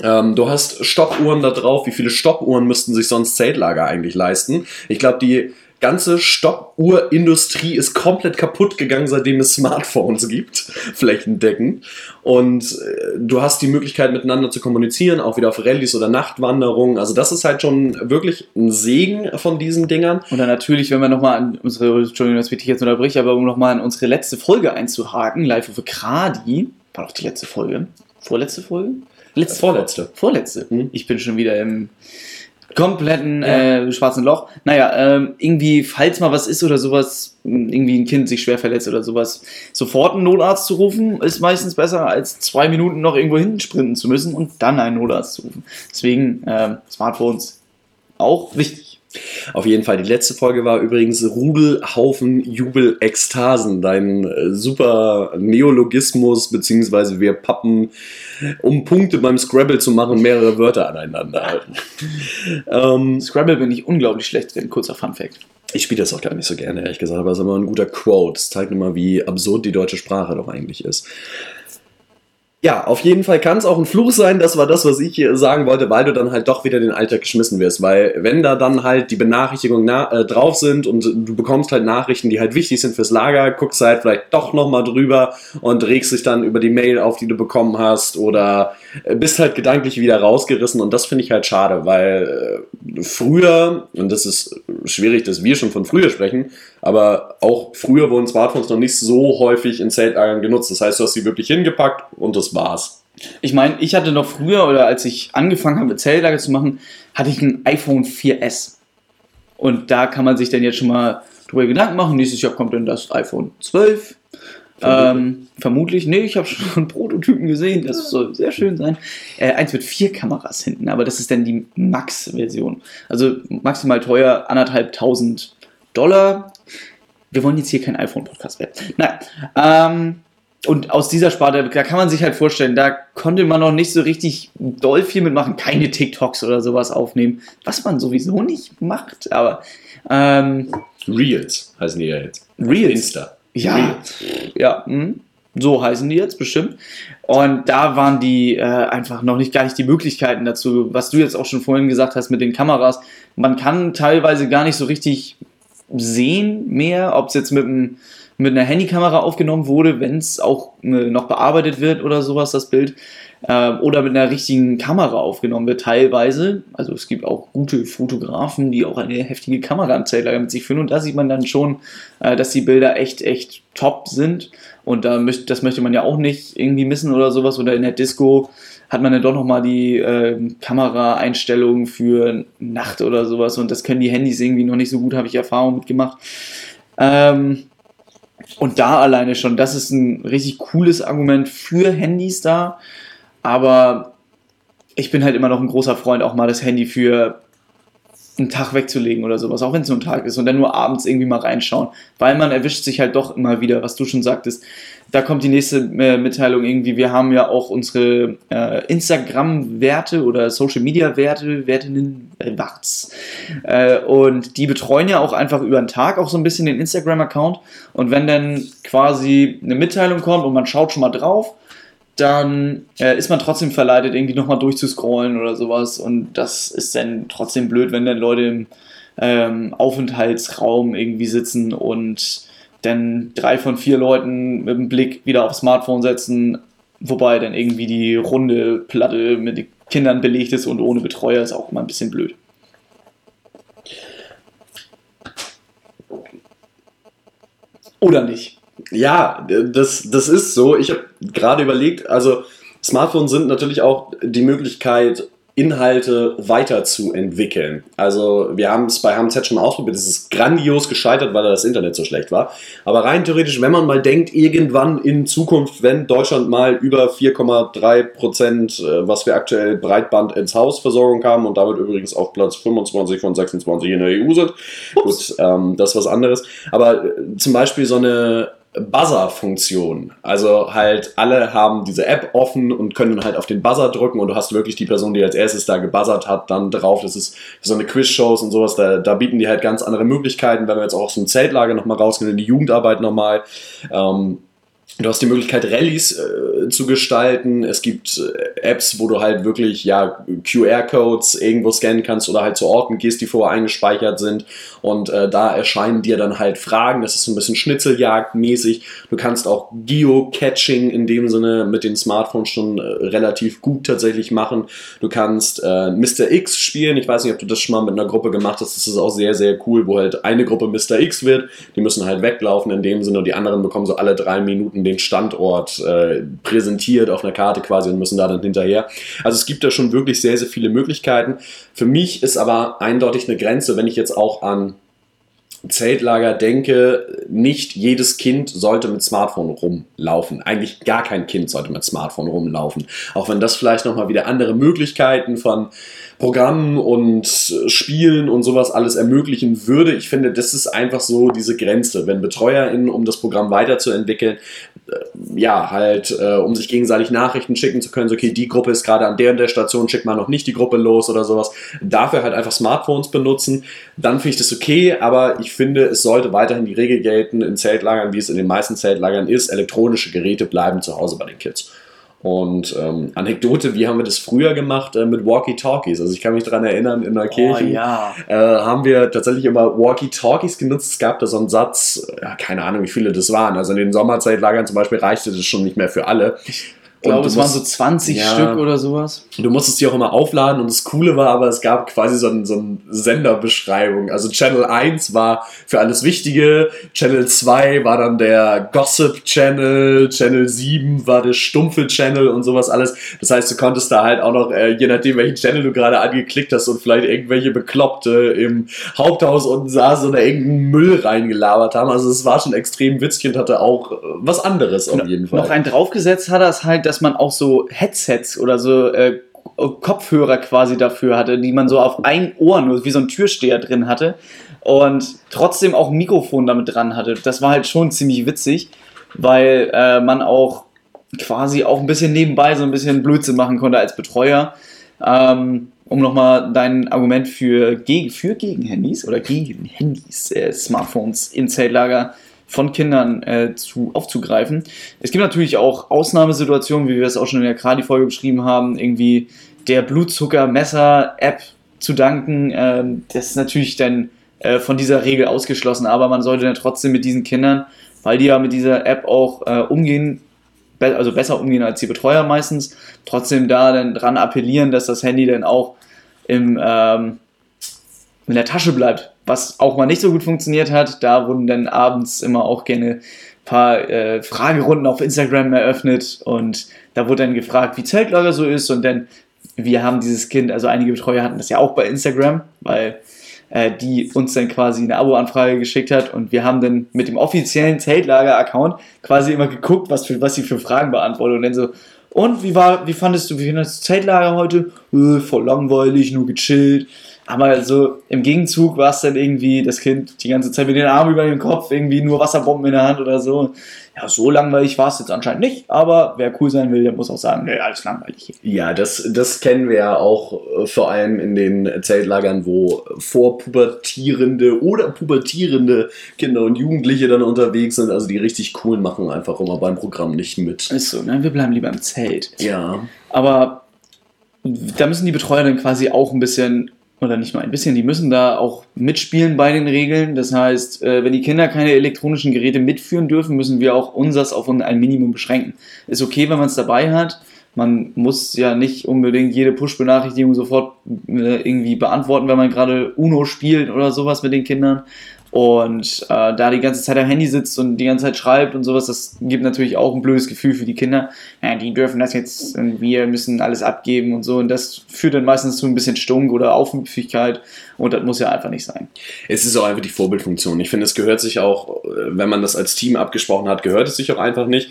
Ähm, du hast Stoppuhren da drauf. Wie viele Stoppuhren müssten sich sonst Zeltlager eigentlich leisten? Ich glaube, die ganze Stoppuhrindustrie ist komplett kaputt gegangen, seitdem es Smartphones gibt, flächendeckend. Und äh, du hast die Möglichkeit, miteinander zu kommunizieren, auch wieder auf Rallyes oder Nachtwanderungen. Also das ist halt schon wirklich ein Segen von diesen Dingern. Und dann natürlich, wenn wir nochmal an unsere, Entschuldigung, dass ich dich jetzt unterbreche, aber um nochmal an unsere letzte Folge einzuhaken, Live of Kradi, war doch die letzte Folge. Vorletzte Folge? Letzte Vorletzte. Vorletzte. Mhm. Ich bin schon wieder im kompletten Ja. äh, schwarzen Loch. Naja, ähm, irgendwie, falls mal was ist oder sowas, irgendwie ein Kind sich schwer verletzt oder sowas, sofort einen Notarzt zu rufen, ist meistens besser, als zwei Minuten noch irgendwo hinten sprinten zu müssen und dann einen Notarzt zu rufen. Deswegen ähm, Smartphones auch wichtig. Auf jeden Fall. Die letzte Folge war übrigens Rudelhaufen Jubel Ekstasen. Dein äh, super Neologismus, beziehungsweise wir pappen, um Punkte beim Scrabble zu machen, mehrere Wörter aneinander halten. ähm, Scrabble bin ich unglaublich schlecht drin, kurzer Fun-Fact. ich spiele das auch gar nicht so gerne, ehrlich gesagt, aber es ist immer ein guter Quote. Es zeigt immer, wie absurd die deutsche Sprache doch eigentlich ist. Ja, auf jeden Fall kann es auch ein Fluch sein, das war das, was ich hier sagen wollte, weil du dann halt doch wieder in den Alltag geschmissen wirst, weil wenn da dann halt die Benachrichtigungen na äh, drauf sind und du bekommst halt Nachrichten, die halt wichtig sind fürs Lager, guckst halt vielleicht doch nochmal drüber und regst dich dann über die Mail auf, die du bekommen hast oder äh, bist halt gedanklich wieder rausgerissen. Und das finde ich halt schade, weil äh, früher, und das ist schwierig, dass wir schon von früher sprechen, aber auch früher wurden Smartphones noch nicht so häufig in Zeltlagern genutzt. Das heißt, du hast sie wirklich hingepackt und das war's. Ich meine, ich hatte noch früher, oder als ich angefangen habe, Zeltlager zu machen, hatte ich ein iPhone 4S. Und da kann man sich dann jetzt schon mal drüber Gedanken machen. Nächstes Jahr kommt dann das iPhone 12. Ähm, vermutlich, nee, ich habe schon Prototypen gesehen, das soll sehr schön sein. Äh, eins mit vier Kameras hinten, aber das ist dann die Max-Version. Also maximal teuer, anderthalbtausend Dollar. Wir wollen jetzt hier kein iPhone-Podcast werden. Nein. Ähm, und aus dieser Sparte, da kann man sich halt vorstellen, da konnte man noch nicht so richtig doll viel mitmachen, keine TikToks oder sowas aufnehmen, was man sowieso nicht macht, aber ähm, Reels heißen die ja jetzt. Reels. Insta. Ja, Reels. ja, hm, so heißen die jetzt bestimmt. Und da waren die äh, einfach noch nicht gar nicht die Möglichkeiten dazu, was du jetzt auch schon vorhin gesagt hast mit den Kameras. Man kann teilweise gar nicht so richtig sehen mehr, ob es jetzt mit, einem, mit einer Handykamera aufgenommen wurde, wenn es auch äh, noch bearbeitet wird oder sowas, das Bild. Äh, oder mit einer richtigen Kamera aufgenommen wird, teilweise. Also es gibt auch gute Fotografen, die auch eine heftige Kamera am Zeltlager mit sich führen. Und da sieht man dann schon, äh, dass die Bilder echt, echt top sind. Und da möcht, das möchte man ja auch nicht irgendwie missen oder sowas. Oder in der Disco hat man dann doch nochmal die äh, Kameraeinstellungen für Nacht oder sowas. Und das können die Handys irgendwie noch nicht so gut, habe ich Erfahrung mitgemacht. Ähm, und da alleine schon, das ist ein richtig cooles Argument für Handys da. Aber ich bin halt immer noch ein großer Freund, auch mal das Handy für einen Tag wegzulegen oder sowas, auch wenn es nur ein Tag ist und dann nur abends irgendwie mal reinschauen, weil man erwischt sich halt doch immer wieder, was du schon sagtest. Da kommt die nächste äh, Mitteilung irgendwie, wir haben ja auch unsere äh, Instagram-Werte oder Social-Media-Werte, Wertinnen, äh, Warts. Äh, und die betreuen ja auch einfach über den Tag auch so ein bisschen den Instagram-Account und wenn dann quasi eine Mitteilung kommt und man schaut schon mal drauf, dann äh, ist man trotzdem verleitet, irgendwie nochmal durchzuscrollen oder sowas. Und das ist dann trotzdem blöd, wenn dann Leute im ähm, Aufenthaltsraum irgendwie sitzen und dann drei von vier Leuten mit dem Blick wieder aufs Smartphone setzen, wobei dann irgendwie die runde Platte mit Kindern belegt ist und ohne Betreuer ist auch immer ein bisschen blöd. Oder nicht? Ja, das, das ist so. Ich habe gerade überlegt, also Smartphones sind natürlich auch die Möglichkeit, Inhalte weiterzuentwickeln. Also wir haben es bei HMZ schon ausprobiert, es ist grandios gescheitert, weil das Internet so schlecht war. Aber rein theoretisch, wenn man mal denkt, irgendwann in Zukunft, wenn Deutschland mal über 4,3 Prozent, äh, was wir aktuell Breitband ins Hausversorgung haben und damit übrigens auf Platz 25 von 26 in der EU sind, Ups. gut, ähm, das ist was anderes. Aber äh, zum Beispiel so eine Buzzer-Funktion. Also halt alle haben diese App offen und können halt auf den Buzzer drücken und du hast wirklich die Person, die als erstes da gebuzzert hat, dann drauf. Das ist so eine Quiz-Shows und sowas, da, da bieten die halt ganz andere Möglichkeiten, wenn wir jetzt auch aus dem Zeltlager nochmal rausgehen, in die Jugendarbeit nochmal. Ähm, Du hast die Möglichkeit, Rallyes äh, zu gestalten. Es gibt äh, Apps, wo du halt wirklich ja, QR-Codes irgendwo scannen kannst oder halt zu Orten gehst, die vorher eingespeichert sind. Und äh, da erscheinen dir dann halt Fragen. Das ist so ein bisschen Schnitzeljagd-mäßig. Du kannst auch Geocaching in dem Sinne mit den Smartphones schon äh, relativ gut tatsächlich machen. Du kannst äh, Mr. X spielen. Ich weiß nicht, ob du das schon mal mit einer Gruppe gemacht hast. Das ist auch sehr, sehr cool, wo halt eine Gruppe Mr. X wird. Die müssen halt weglaufen in dem Sinne und die anderen bekommen so alle drei Minuten den Standort äh, präsentiert auf einer Karte quasi und müssen da dann hinterher. Also es gibt da schon wirklich sehr, sehr viele Möglichkeiten. Für mich ist aber eindeutig eine Grenze, wenn ich jetzt auch an Zeltlager denke, nicht jedes Kind sollte mit Smartphone rumlaufen. Eigentlich gar kein Kind sollte mit Smartphone rumlaufen. Auch wenn das vielleicht nochmal wieder andere Möglichkeiten von Programmen und Spielen und sowas alles ermöglichen würde. Ich finde, das ist einfach so diese Grenze. Wenn BetreuerInnen, um das Programm weiterzuentwickeln, äh, ja, halt, äh, um sich gegenseitig Nachrichten schicken zu können, so, okay, die Gruppe ist gerade an der und der Station, schickt mal noch nicht die Gruppe los oder sowas. Dafür halt einfach Smartphones benutzen, dann finde ich das okay, aber ich finde, es sollte weiterhin die Regel gelten in Zeltlagern, wie es in den meisten Zeltlagern ist, elektronische Geräte bleiben zu Hause bei den Kids. Und ähm, Anekdote, wie haben wir das früher gemacht äh, mit Walkie-Talkies? Also ich kann mich daran erinnern, in der Kirche oh, ja. äh, haben wir tatsächlich immer Walkie-Talkies genutzt. Es gab da so einen Satz, ja, keine Ahnung, wie viele das waren. Also in den Sommerzeitlagern zum Beispiel reichte das schon nicht mehr für alle. Ich glaube, es waren so 20 ja, Stück oder sowas. Du musstest die auch immer aufladen und das Coole war aber, es gab quasi so, ein, so eine Senderbeschreibung. Also Channel 1 war für alles Wichtige, Channel 2 war dann der Gossip Channel, Channel 7 war der stumpfe Channel und sowas alles. Das heißt, du konntest da halt auch noch, äh, je nachdem welchen Channel du gerade angeklickt hast und vielleicht irgendwelche Bekloppte im Haupthaus unten saßen oder irgendeinen Müll reingelabert haben. Also es war schon extrem witzig und hatte auch äh, was anderes auf jeden Fall. Noch einen draufgesetzt hat er es halt, dass man auch so Headsets oder so äh, Kopfhörer quasi dafür hatte, die man so auf ein Ohr nur wie so ein Türsteher drin hatte und trotzdem auch ein Mikrofon damit dran hatte. Das war halt schon ziemlich witzig, weil äh, man auch quasi auch ein bisschen nebenbei so ein bisschen Blödsinn machen konnte als Betreuer. Ähm, um nochmal dein Argument für, gegen, für gegen Handys oder gegen Handys, äh, Smartphones im Zeltlager von Kindern äh, zu, aufzugreifen. Es gibt natürlich auch Ausnahmesituationen, wie wir es auch schon in der Kradi-Folge beschrieben haben, irgendwie der Blutzucker-Messer-App zu danken. Äh, das ist natürlich dann äh, von dieser Regel ausgeschlossen, aber man sollte dann trotzdem mit diesen Kindern, weil die ja mit dieser App auch äh, umgehen, be also besser umgehen als die Betreuer meistens, trotzdem da dann dran appellieren, dass das Handy dann auch im, ähm, in der Tasche bleibt was auch mal nicht so gut funktioniert hat. Da wurden dann abends immer auch gerne ein paar äh, Fragerunden auf Instagram eröffnet und da wurde dann gefragt, wie Zeltlager so ist und dann, wir haben dieses Kind, also einige Betreuer hatten das ja auch bei Instagram, weil äh, die uns dann quasi eine Abo-Anfrage geschickt hat und wir haben dann mit dem offiziellen Zeltlager-Account quasi immer geguckt, was, für, was sie für Fragen beantwortet und dann so, und wie war, wie fandest du, wie fandest du Zeltlager heute? Äh, voll langweilig, nur gechillt Aber so im Gegenzug war es dann irgendwie das Kind die ganze Zeit mit den Armen über den Kopf, irgendwie nur Wasserbomben in der Hand oder so. Ja, so langweilig war es jetzt anscheinend nicht, aber wer cool sein will, der muss auch sagen, nee, alles langweilig. Ja, das, das kennen wir ja auch äh, vor allem in den Zeltlagern, wo vorpubertierende oder pubertierende Kinder und Jugendliche dann unterwegs sind. Also die richtig coolen machen einfach immer beim Programm nicht mit. Ist so, ne? Wir bleiben lieber im Zelt. Ja. Aber da müssen die Betreuer dann quasi auch ein bisschen, oder nicht nur ein bisschen, die müssen da auch mitspielen bei den Regeln. Das heißt, äh, wenn die Kinder keine elektronischen Geräte mitführen dürfen, müssen wir auch unseres auf ein Minimum beschränken. Ist okay, wenn man es dabei hat. Man muss ja nicht unbedingt jede Push-Benachrichtigung sofort äh, irgendwie beantworten, wenn man gerade Uno spielt oder sowas mit den Kindern. Und äh, da die ganze Zeit am Handy sitzt und die ganze Zeit schreibt und sowas, das gibt natürlich auch ein blödes Gefühl für die Kinder. Ja, die dürfen das jetzt und wir müssen alles abgeben und so. Und das führt dann meistens zu ein bisschen Stunk oder Aufmüpfigkeit. Und das muss ja einfach nicht sein. Es ist auch einfach die Vorbildfunktion. Ich finde, es gehört sich auch, wenn man das als Team abgesprochen hat, gehört es sich auch einfach nicht.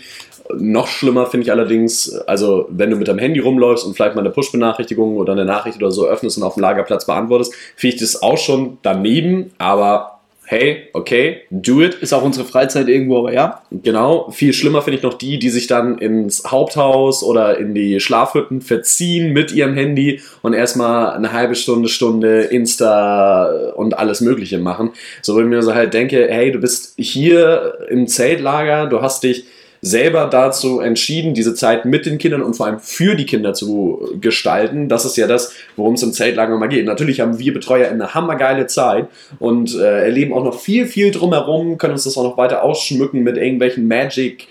Noch schlimmer finde ich allerdings, also wenn du mit deinem Handy rumläufst und vielleicht mal eine Push-Benachrichtigung oder eine Nachricht oder so öffnest und auf dem Lagerplatz beantwortest, finde ich das auch schon daneben, aber hey, okay, do it. Ist auch unsere Freizeit irgendwo, aber ja. Genau. Viel schlimmer finde ich noch die, die sich dann ins Haupthaus oder in die Schlafhütten verziehen mit ihrem Handy und erstmal eine halbe Stunde, Stunde Insta und alles Mögliche machen. So, wenn ich mir so halt denke, hey, du bist hier im Zeltlager, du hast dich selber dazu entschieden, diese Zeit mit den Kindern und vor allem für die Kinder zu gestalten. Das ist ja das, worum es im Zeltlager mal geht. Natürlich haben wir Betreuer eine hammergeile Zeit und äh, erleben auch noch viel, viel drumherum, können uns das auch noch weiter ausschmücken mit irgendwelchen Magic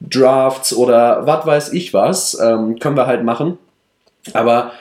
Drafts oder was weiß ich was. Ähm, können wir halt machen. Aber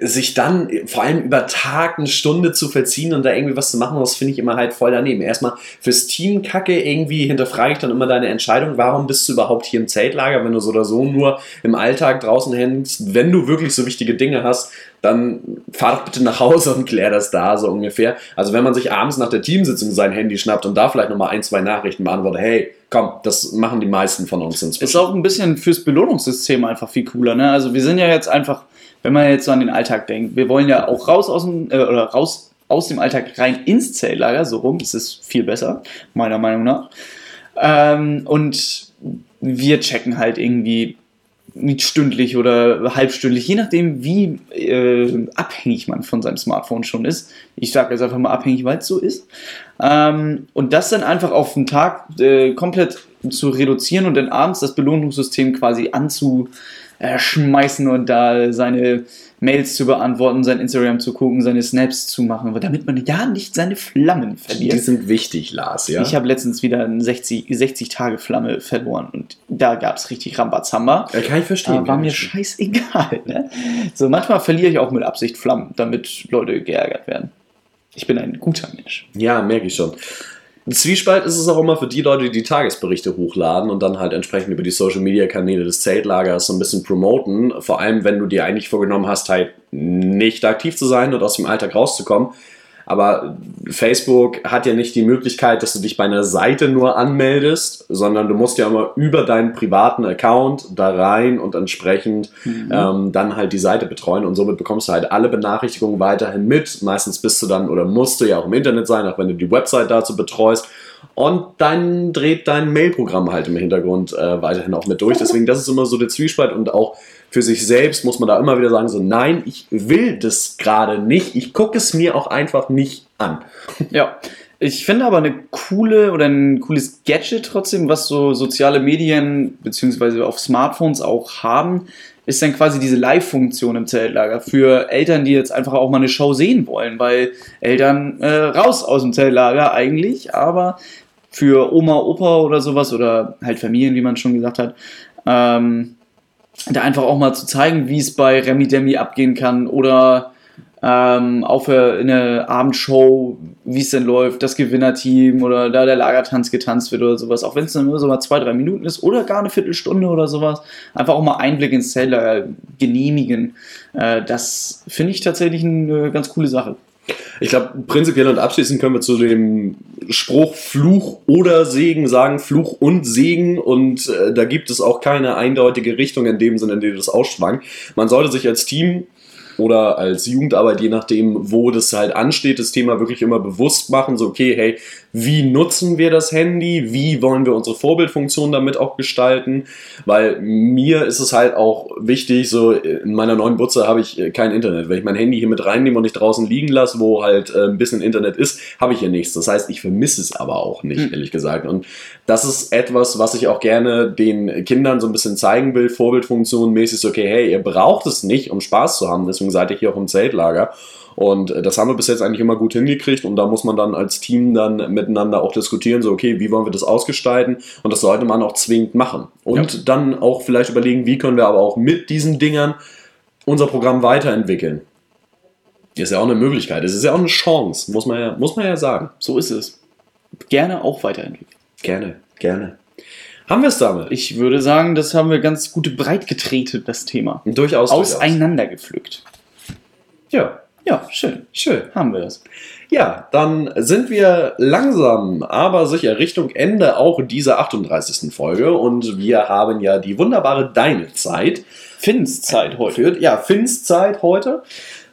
sich dann vor allem über Tag eine Stunde zu verziehen und da irgendwie was zu machen, das finde ich immer halt voll daneben. Erstmal fürs Team Kacke irgendwie hinterfrage ich dann immer deine Entscheidung, warum bist du überhaupt hier im Zeltlager, wenn du so oder so nur im Alltag draußen hängst, wenn du wirklich so wichtige Dinge hast, dann fahr doch bitte nach Hause und klär das da, so ungefähr. Also wenn man sich abends nach der Teamsitzung sein Handy schnappt und da vielleicht nochmal ein, zwei Nachrichten beantwortet, hey, komm, das machen die meisten von uns inzwischen. Ist auch ein bisschen fürs Belohnungssystem einfach viel cooler, ne? Also wir sind ja jetzt einfach wenn man jetzt so an den Alltag denkt, wir wollen ja auch raus aus dem, äh, oder raus aus dem Alltag rein ins Zeltlager, so rum, das ist viel besser, meiner Meinung nach. Ähm, und wir checken halt irgendwie stündlich oder halbstündlich, je nachdem, wie äh, abhängig man von seinem Smartphone schon ist. Ich sage jetzt einfach mal abhängig, weil es so ist. Ähm, und das dann einfach auf den Tag äh, komplett zu reduzieren und dann abends das Belohnungssystem quasi anzu, äh, schmeißen und da seine Mails zu beantworten, sein Instagram zu gucken, seine Snaps zu machen, damit man ja nicht seine Flammen verliert. Die sind wichtig, Lars, ja. Ich habe letztens wieder eine 60, 60 Tage Flamme verloren und da gab es richtig Rambazamba. Ja, kann ich verstehen. Da war mir scheißegal. Ne? So, manchmal verliere ich auch mit Absicht Flammen, damit Leute geärgert werden. Ich bin ein guter Mensch. Ja, merke ich schon. Ein Zwiespalt ist es auch immer für die Leute, die die Tagesberichte hochladen und dann halt entsprechend über die Social Media Kanäle des Zeltlagers so ein bisschen promoten. Vor allem, wenn du dir eigentlich vorgenommen hast, halt nicht aktiv zu sein und aus dem Alltag rauszukommen, aber Facebook hat ja nicht die Möglichkeit, dass du dich bei einer Seite nur anmeldest, sondern du musst ja immer über deinen privaten Account da rein und entsprechend mhm. ähm, dann halt die Seite betreuen und somit bekommst du halt alle Benachrichtigungen weiterhin mit. Meistens bist du dann oder musst du ja auch im Internet sein, auch wenn du die Website dazu betreust. Und dann dreht dein Mailprogramm halt im Hintergrund äh, weiterhin auch mit durch. Deswegen, das ist immer so der Zwiespalt und auch für sich selbst muss man da immer wieder sagen, so nein, ich will das gerade nicht. Ich gucke es mir auch einfach nicht an. Ja, ich finde aber eine coole oder ein cooles Gadget trotzdem, was so soziale Medien beziehungsweise auf Smartphones auch haben, ist dann quasi diese Live-Funktion im Zeltlager für Eltern, die jetzt einfach auch mal eine Show sehen wollen, weil Eltern äh, raus aus dem Zeltlager eigentlich, aber für Oma, Opa oder sowas oder halt Familien, wie man schon gesagt hat, ähm, da einfach auch mal zu zeigen, wie es bei Remi Demi abgehen kann oder ähm, für eine Abendshow, wie es denn läuft, das Gewinnerteam oder da der Lagertanz getanzt wird oder sowas, auch wenn es nur so mal zwei, drei Minuten ist oder gar eine Viertelstunde oder sowas, einfach auch mal Einblick ins Zeltlager genehmigen. Äh, das finde ich tatsächlich eine ganz coole Sache. Ich glaube, prinzipiell und abschließend können wir zu dem Spruch Fluch oder Segen sagen, Fluch und Segen. Und äh, da gibt es auch keine eindeutige Richtung in dem Sinne, in dem das ausschwang. Man sollte sich als Team oder als Jugendarbeit, je nachdem, wo das halt ansteht, das Thema wirklich immer bewusst machen, so okay, hey, wie nutzen wir das Handy, wie wollen wir unsere Vorbildfunktion damit auch gestalten, weil mir ist es halt auch wichtig, so in meiner neuen Butze habe ich äh, kein Internet. Wenn ich mein Handy hier mit reinnehme und nicht draußen liegen lasse, wo halt äh, ein bisschen Internet ist, habe ich hier nichts. Das heißt, ich vermisse es aber auch nicht, mhm. ehrlich gesagt. Und das ist etwas, was ich auch gerne den Kindern so ein bisschen zeigen will, Vorbildfunktion mäßig, okay, hey, ihr braucht es nicht, um Spaß zu haben, deswegen seid ihr hier auch im Zeltlager. Und äh, das haben wir bis jetzt eigentlich immer gut hingekriegt und da muss man dann als Team dann miteinander auch diskutieren, so okay, wie wollen wir das ausgestalten und das sollte man auch zwingend machen. Und ja. dann auch vielleicht überlegen, wie können wir aber auch mit diesen Dingern unser Programm weiterentwickeln. Ist ja auch eine Möglichkeit, es ist ja auch eine Chance, muss man ja, muss man ja sagen. So ist es. Gerne auch weiterentwickeln. Gerne, gerne. Haben wir es damit? Ich würde sagen, das haben wir ganz gut breit getreten, das Thema. Durchaus. Auseinandergepflückt. Ja. Ja, schön. Schön. Haben wir das. Ja, dann sind wir langsam, aber sicher Richtung Ende auch dieser 38. Folge und wir haben ja die wunderbare Deine Zeit. Finns Zeit heute. Ja, Finns Zeit heute.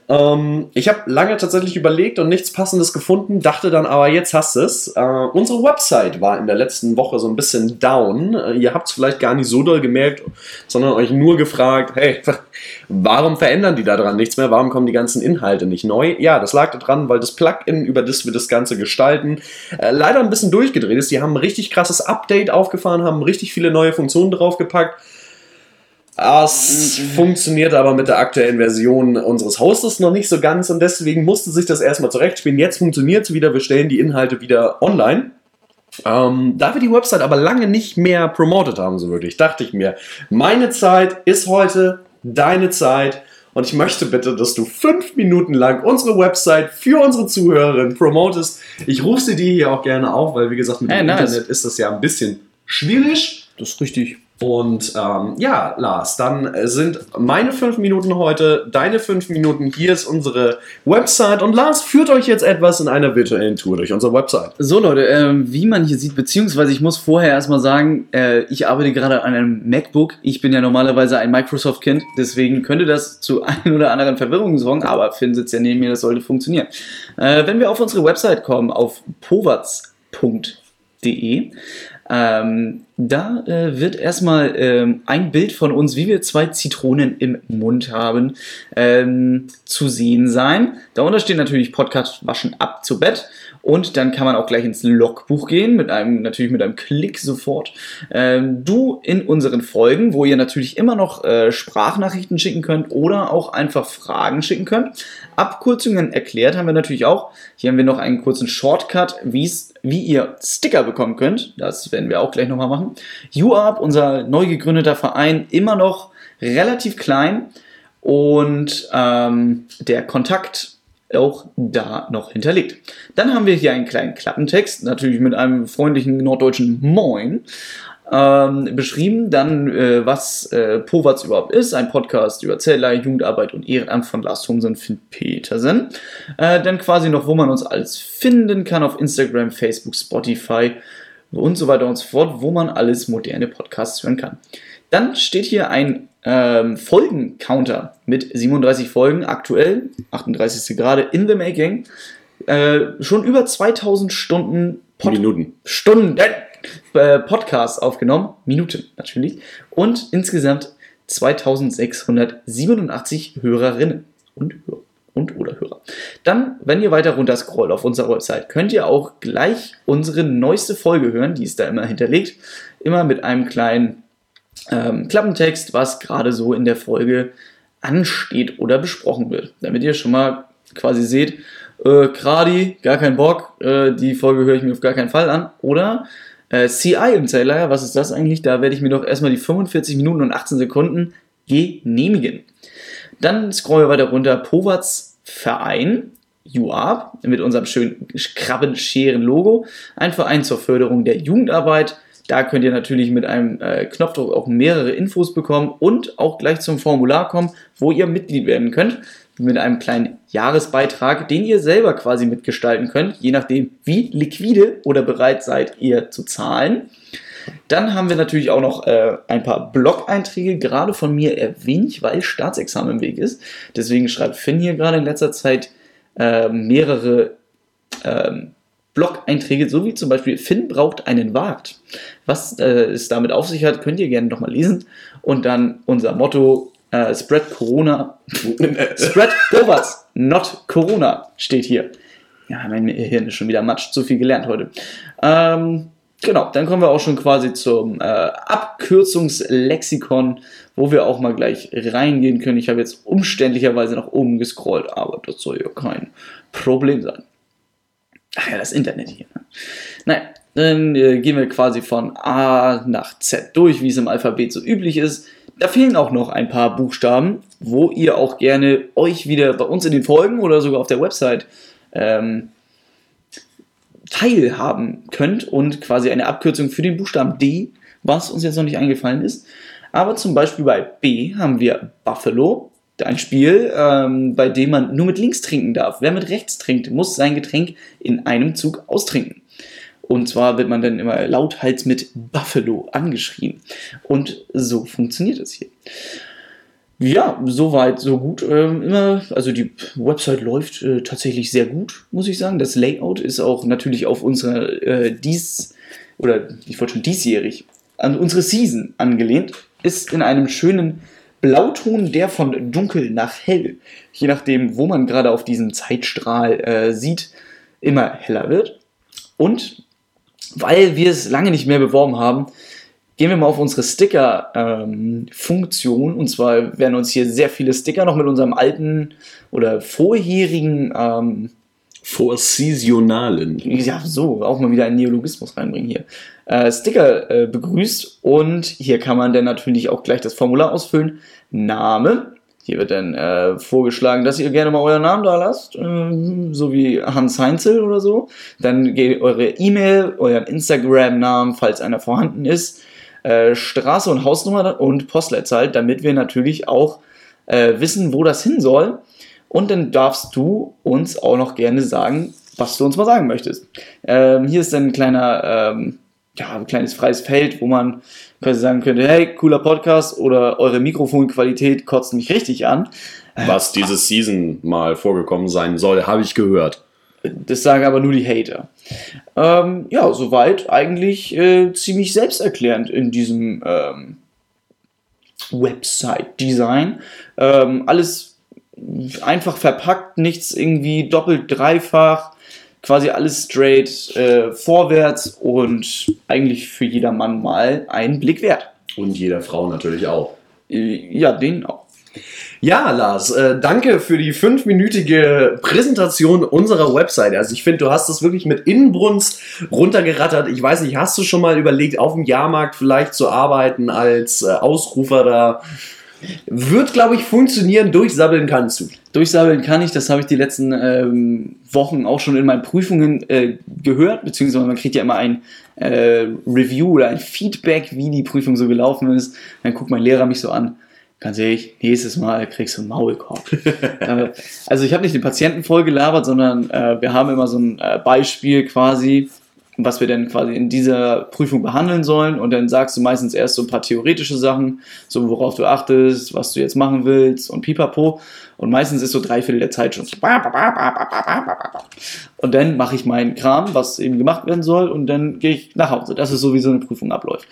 Ähm, ich habe lange tatsächlich überlegt und nichts Passendes gefunden, dachte dann aber, jetzt hast du es. Äh, unsere Website war in der letzten Woche so ein bisschen down. Äh, ihr habt es vielleicht gar nicht so doll gemerkt, sondern euch nur gefragt, hey, warum verändern die da dran nichts mehr? Warum kommen die ganzen Inhalte nicht neu? Ja, das lag daran, weil das Plugin, über das wir das Ganze gestalten, äh, leider ein bisschen durchgedreht ist. Die haben ein richtig krasses Update aufgefahren, haben richtig viele neue Funktionen draufgepackt es funktioniert aber mit der aktuellen Version unseres Hostes noch nicht so ganz und deswegen musste sich das erstmal zurechtspielen. Jetzt funktioniert es wieder, wir stellen die Inhalte wieder online. Ähm, da wir die Website aber lange nicht mehr promotet haben, so wirklich, dachte ich mir, meine Zeit ist heute deine Zeit und ich möchte bitte, dass du fünf Minuten lang unsere Website für unsere Zuhörerinnen promotest. Ich rufe sie dir hier auch gerne auf, weil wie gesagt, mit hey, dem nice. Internet ist das ja ein bisschen schwierig. Das ist richtig. Und ähm, ja, Lars, dann sind meine fünf Minuten heute deine fünf Minuten. Hier ist unsere Website und Lars führt euch jetzt etwas in einer virtuellen Tour durch unsere Website. So Leute, äh, wie man hier sieht, beziehungsweise ich muss vorher erstmal sagen, äh, ich arbeite gerade an einem MacBook. Ich bin ja normalerweise ein Microsoft-Kind, deswegen könnte das zu ein oder anderen Verwirrungen sorgen, aber Finn sitzt ja neben mir, das sollte funktionieren. Äh, wenn wir auf unsere Website kommen, auf powatz.de, ähm, da äh, wird erstmal ähm, ein Bild von uns, wie wir zwei Zitronen im Mund haben, ähm, zu sehen sein. Darunter steht natürlich Podcast waschen ab zu Bett. Und dann kann man auch gleich ins Logbuch gehen, mit einem, natürlich mit einem Klick sofort. Ähm, du in unseren Folgen, wo ihr natürlich immer noch äh, Sprachnachrichten schicken könnt oder auch einfach Fragen schicken könnt. Abkürzungen erklärt haben wir natürlich auch. Hier haben wir noch einen kurzen Shortcut, wie ihr Sticker bekommen könnt. Das werden wir auch gleich nochmal machen. UARP, unser neu gegründeter Verein, immer noch relativ klein. Und ähm, der Kontakt auch da noch hinterlegt. Dann haben wir hier einen kleinen Klappentext, natürlich mit einem freundlichen norddeutschen Moin. Ähm, beschrieben dann, äh, was äh, Powatz überhaupt ist, ein Podcast über Zellerei, Jugendarbeit und Ehrenamt von Lars Thomsen und Finn Petersen. Äh, dann quasi noch, wo man uns alles finden kann auf Instagram, Facebook, Spotify und so weiter und so fort, wo man alles moderne Podcasts hören kann. Dann steht hier ein ähm, Folgen-Counter mit 37 Folgen aktuell, 38. gerade in the making. Äh, schon über 2000 Stunden Pod Minuten. Stunden äh, Podcasts aufgenommen, Minuten natürlich, und insgesamt 2687 Hörerinnen und Hörer und oder Hörer. Dann, wenn ihr weiter runter scrollt auf unserer Website, könnt ihr auch gleich unsere neueste Folge hören, die ist da immer hinterlegt, immer mit einem kleinen ähm, Klappentext, was gerade so in der Folge ansteht oder besprochen wird. Damit ihr schon mal quasi seht, äh, Gradi, gar kein Bock, äh, die Folge höre ich mir auf gar keinen Fall an. Oder äh, CI im Zähler, was ist das eigentlich? Da werde ich mir doch erstmal die 45 Minuten und 18 Sekunden genehmigen. Dann scrollen wir weiter runter. Powatz Verein, UARP, mit unserem schönen Krabbenscheren-Logo. Ein Verein zur Förderung der Jugendarbeit da könnt ihr natürlich mit einem äh, Knopfdruck auch mehrere Infos bekommen und auch gleich zum Formular kommen, wo ihr Mitglied werden könnt. Mit einem kleinen Jahresbeitrag, den ihr selber quasi mitgestalten könnt, je nachdem, wie liquide oder bereit seid ihr zu zahlen. Dann haben wir natürlich auch noch äh, ein paar Blog-Einträge, gerade von mir erwähnt, weil Staatsexamen im Weg ist. Deswegen schreibt Finn hier gerade in letzter Zeit äh, mehrere ähm, Blog-Einträge, so wie zum Beispiel Finn braucht einen Wart. Was äh, es damit auf sich hat, könnt ihr gerne nochmal lesen. Und dann unser Motto, äh, Spread Corona, Spread Overs, not Corona, steht hier. Ja, mein Hirn ist schon wieder matsch, zu viel gelernt heute. Ähm, genau, dann kommen wir auch schon quasi zum äh, Abkürzungslexikon, wo wir auch mal gleich reingehen können. Ich habe jetzt umständlicherweise nach oben gescrollt, aber das soll ja kein Problem sein. Ach ja, das Internet hier. Ne? Naja, dann äh, gehen wir quasi von A nach Z durch, wie es im Alphabet so üblich ist. Da fehlen auch noch ein paar Buchstaben, wo ihr auch gerne euch wieder bei uns in den Folgen oder sogar auf der Website ähm, teilhaben könnt und quasi eine Abkürzung für den Buchstaben D, was uns jetzt noch nicht eingefallen ist. Aber zum Beispiel bei B haben wir Buffalo, ein Spiel, ähm, bei dem man nur mit links trinken darf. Wer mit rechts trinkt, muss sein Getränk in einem Zug austrinken. Und zwar wird man dann immer lauthals mit Buffalo angeschrien. Und so funktioniert es hier. Ja, soweit, so gut. Ähm, immer, also die Website läuft äh, tatsächlich sehr gut, muss ich sagen. Das Layout ist auch natürlich auf unsere äh, dies oder ich wollte schon diesjährig an unsere Season angelehnt. Ist in einem schönen Blauton, der von dunkel nach hell, je nachdem, wo man gerade auf diesem Zeitstrahl äh, sieht, immer heller wird. Und weil wir es lange nicht mehr beworben haben, gehen wir mal auf unsere Sticker-Funktion. Ähm, und zwar werden uns hier sehr viele Sticker noch mit unserem alten oder vorherigen. Ähm, Vorsaisonalen. Ja, so, auch mal wieder einen Neologismus reinbringen hier. Äh, Sticker äh, begrüßt und hier kann man dann natürlich auch gleich das Formular ausfüllen. Name. Hier wird dann äh, vorgeschlagen, dass ihr gerne mal euren Namen da lasst, äh, so wie Hans Heinzel oder so. Dann geht eure E-Mail, euren Instagram-Namen, falls einer vorhanden ist äh, Straße und Hausnummer und Postleitzahl, damit wir natürlich auch äh, wissen, wo das hin soll. Und dann darfst du uns auch noch gerne sagen, was du uns mal sagen möchtest. Ähm, hier ist ein kleiner, ähm, ja, ein kleines freies Feld, wo man quasi sagen könnte, hey, cooler Podcast oder eure Mikrofonqualität kotzt mich richtig an. Was diese Season mal vorgekommen sein soll, habe ich gehört. Das sagen aber nur die Hater. Ähm, ja, soweit eigentlich äh, ziemlich selbsterklärend in diesem ähm, Website-Design. Ähm, alles einfach verpackt, nichts irgendwie doppelt, dreifach, quasi alles straight äh, vorwärts und eigentlich für jedermann mal einen Blick wert. Und jeder Frau natürlich auch. Äh, ja, den auch. Ja, Lars, äh, danke für die fünfminütige Präsentation unserer Website. Also ich finde, du hast das wirklich mit Inbrunst runtergerattert. Ich weiß nicht, hast du schon mal überlegt, auf dem Jahrmarkt vielleicht zu arbeiten als äh, Ausrufer da? Wird, glaube ich, funktionieren. Durchsabbeln kannst du. Durchsabbeln kann ich. Das habe ich die letzten ähm, Wochen auch schon in meinen Prüfungen äh, gehört. Beziehungsweise man kriegt ja immer ein äh, Review oder ein Feedback, wie die Prüfung so gelaufen ist. Dann guckt mein Lehrer mich so an ganz ehrlich, nächstes Mal kriegst du einen Maulkorb. Also ich habe nicht den Patienten voll gelabert, sondern äh, wir haben immer so ein äh, Beispiel quasi, was wir dann quasi in dieser Prüfung behandeln sollen und dann sagst du meistens erst so ein paar theoretische Sachen, so worauf du achtest, was du jetzt machen willst und pipapo und meistens ist so drei Viertel der Zeit schon so und dann mache ich meinen Kram, was eben gemacht werden soll und dann gehe ich nach Hause. Das ist so, wie so eine Prüfung abläuft.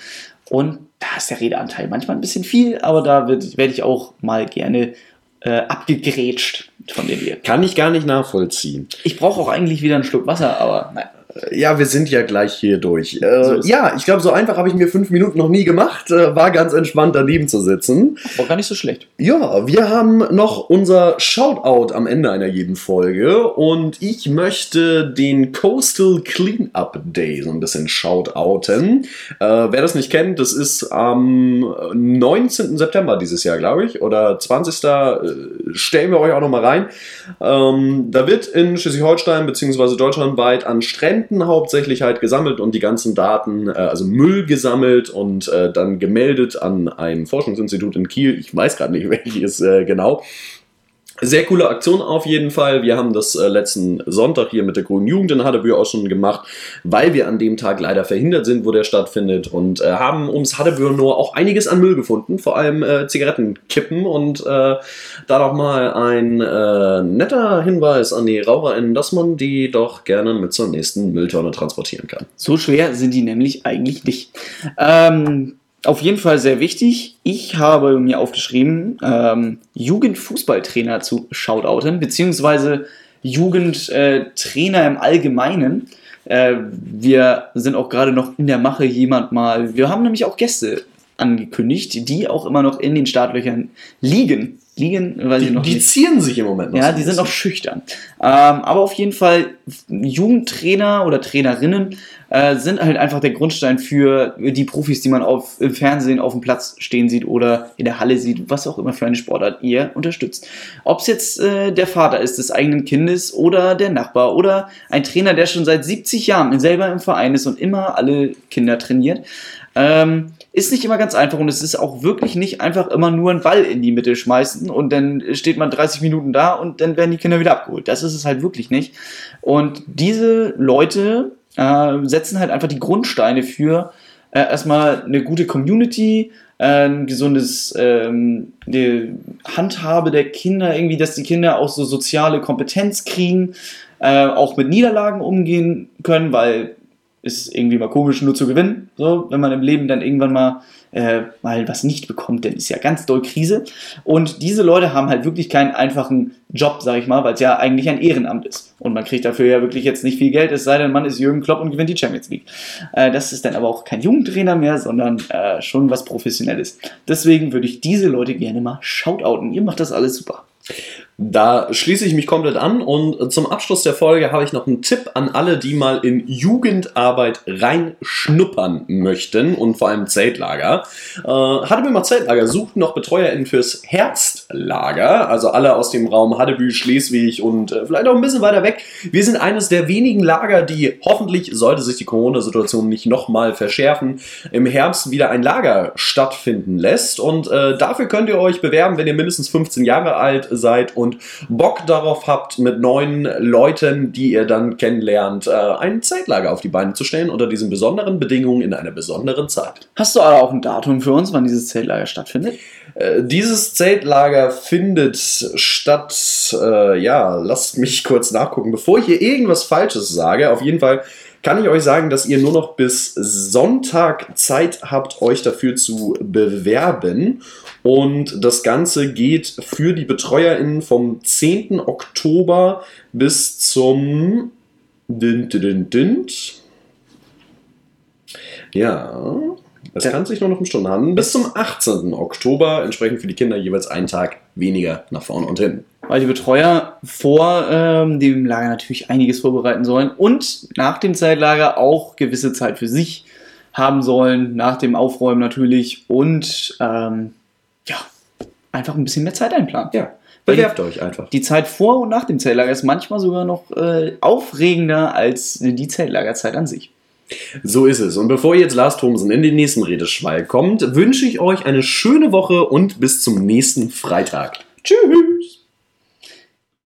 Und da ist der Redeanteil manchmal ein bisschen viel, aber da werde ich auch mal gerne äh, abgegrätscht von dem hier. Kann ich gar nicht nachvollziehen. Ich brauche auch eigentlich wieder einen Schluck Wasser, aber nein. Ja, wir sind ja gleich hier durch. Äh, so ja, ich glaube, so einfach habe ich mir fünf Minuten noch nie gemacht. Äh, war ganz entspannt daneben zu sitzen. War gar nicht so schlecht. Ja, wir haben noch unser Shoutout am Ende einer jeden Folge und ich möchte den Coastal Cleanup Day so ein bisschen shoutouten. Äh, wer das nicht kennt, das ist am 19. September dieses Jahr, glaube ich, oder 20. Äh, stellen wir euch auch noch mal rein. Ähm, da wird in Schleswig-Holstein bzw. deutschlandweit an Stränden Spenden hauptsächlich halt gesammelt und die ganzen Daten, äh, also Müll gesammelt und äh, dann gemeldet an ein Forschungsinstitut in Kiel. Ich weiß gerade nicht welches äh, genau. Sehr coole Aktion auf jeden Fall. Wir haben das äh, letzten Sonntag hier mit der Grünen Jugend in Hattebühr auch schon gemacht, weil wir an dem Tag leider verhindert sind, wo der stattfindet und äh, haben ums Hattebühr nur auch einiges an Müll gefunden, vor allem äh, Zigarettenkippen und äh, da noch mal ein äh, netter Hinweis an die RaucherInnen, dass man die doch gerne mit zur nächsten Mülltonne transportieren kann. So schwer sind die nämlich eigentlich nicht. Ähm, auf jeden Fall sehr wichtig. Ich habe mir aufgeschrieben, ähm, Jugendfußballtrainer zu shoutouten, beziehungsweise Jugendtrainer im Allgemeinen. Äh, wir sind auch gerade noch in der Mache, jemand mal. Wir haben nämlich auch Gäste angekündigt, die auch immer noch in den Startlöchern liegen. Liegen, ich Die, noch die nicht. zieren sich im Moment noch. Ja, so die sind noch schüchtern. Ähm, aber auf jeden Fall, Jugendtrainer oder Trainerinnen äh, sind halt einfach der Grundstein für die Profis, die man auf, im Fernsehen auf dem Platz stehen sieht oder in der Halle sieht, was auch immer für eine Sportart ihr unterstützt. Ob es jetzt äh, der Vater ist des eigenen Kindes oder der Nachbar oder ein Trainer, der schon seit 70 Jahren selber im Verein ist und immer alle Kinder trainiert. Ähm, ist nicht immer ganz einfach und es ist auch wirklich nicht einfach immer nur einen Ball in die Mitte schmeißen und dann steht man 30 Minuten da und dann werden die Kinder wieder abgeholt. Das ist es halt wirklich nicht. Und diese Leute äh, setzen halt einfach die Grundsteine für äh, erstmal eine gute Community, äh, ein gesundes ähm, Handhabe der Kinder, irgendwie, dass die Kinder auch so soziale Kompetenz kriegen, äh, auch mit Niederlagen umgehen können, weil ist irgendwie mal komisch, nur zu gewinnen. So, wenn man im Leben dann irgendwann mal, äh, mal was nicht bekommt, dann ist ja ganz doll Krise. Und diese Leute haben halt wirklich keinen einfachen Job, sag ich mal, weil es ja eigentlich ein Ehrenamt ist. Und man kriegt dafür ja wirklich jetzt nicht viel Geld, es sei denn, man ist Jürgen Klopp und gewinnt die Champions League. Äh, das ist dann aber auch kein Jugendtrainer mehr, sondern äh, schon was Professionelles. Deswegen würde ich diese Leute gerne mal shoutouten. Ihr macht das alles super. Da schließe ich mich komplett an und zum Abschluss der Folge habe ich noch einen Tipp an alle, die mal in Jugendarbeit reinschnuppern möchten und vor allem Zeltlager. Äh, hatte mir mal Zeltlager, sucht noch BetreuerInnen fürs Herbstlager, also alle aus dem Raum Haddebü, Schleswig und äh, vielleicht auch ein bisschen weiter weg. Wir sind eines der wenigen Lager, die hoffentlich, sollte sich die Corona-Situation nicht nochmal verschärfen, im Herbst wieder ein Lager stattfinden lässt und äh, dafür könnt ihr euch bewerben, wenn ihr mindestens 15 Jahre alt seid und Bock darauf habt, mit neuen Leuten, die ihr dann kennenlernt, äh, ein Zeltlager auf die Beine zu stellen unter diesen besonderen Bedingungen in einer besonderen Zeit. Hast du aber auch ein Datum für uns, wann dieses Zeltlager stattfindet? Äh, dieses Zeltlager findet statt, äh, ja, lasst mich kurz nachgucken, bevor ich hier irgendwas Falsches sage. Auf jeden Fall kann ich euch sagen, dass ihr nur noch bis Sonntag Zeit habt, euch dafür zu bewerben. Und das Ganze geht für die BetreuerInnen vom 10. Oktober bis zum Dint, dint, dint. Ja, es Ja. kann sich nur noch um Stunden handeln. Bis zum 18. Oktober, entsprechend für die Kinder jeweils einen Tag weniger nach vorne und hin. weil die Betreuer vor ähm, dem Lager natürlich einiges vorbereiten sollen und nach dem Zeitlager auch gewisse Zeit für sich haben sollen, nach dem Aufräumen natürlich und ähm, ja, einfach ein bisschen mehr Zeit einplanen. Ja, bewerbt euch einfach. Die Zeit vor und nach dem Zeltlager ist manchmal sogar noch äh, aufregender als die Zeltlagerzeit an sich. So ist es. Und bevor jetzt Lars Thomsen in den nächsten Redeschwall kommt, wünsche ich euch eine schöne Woche und bis zum nächsten Freitag. Tschüss!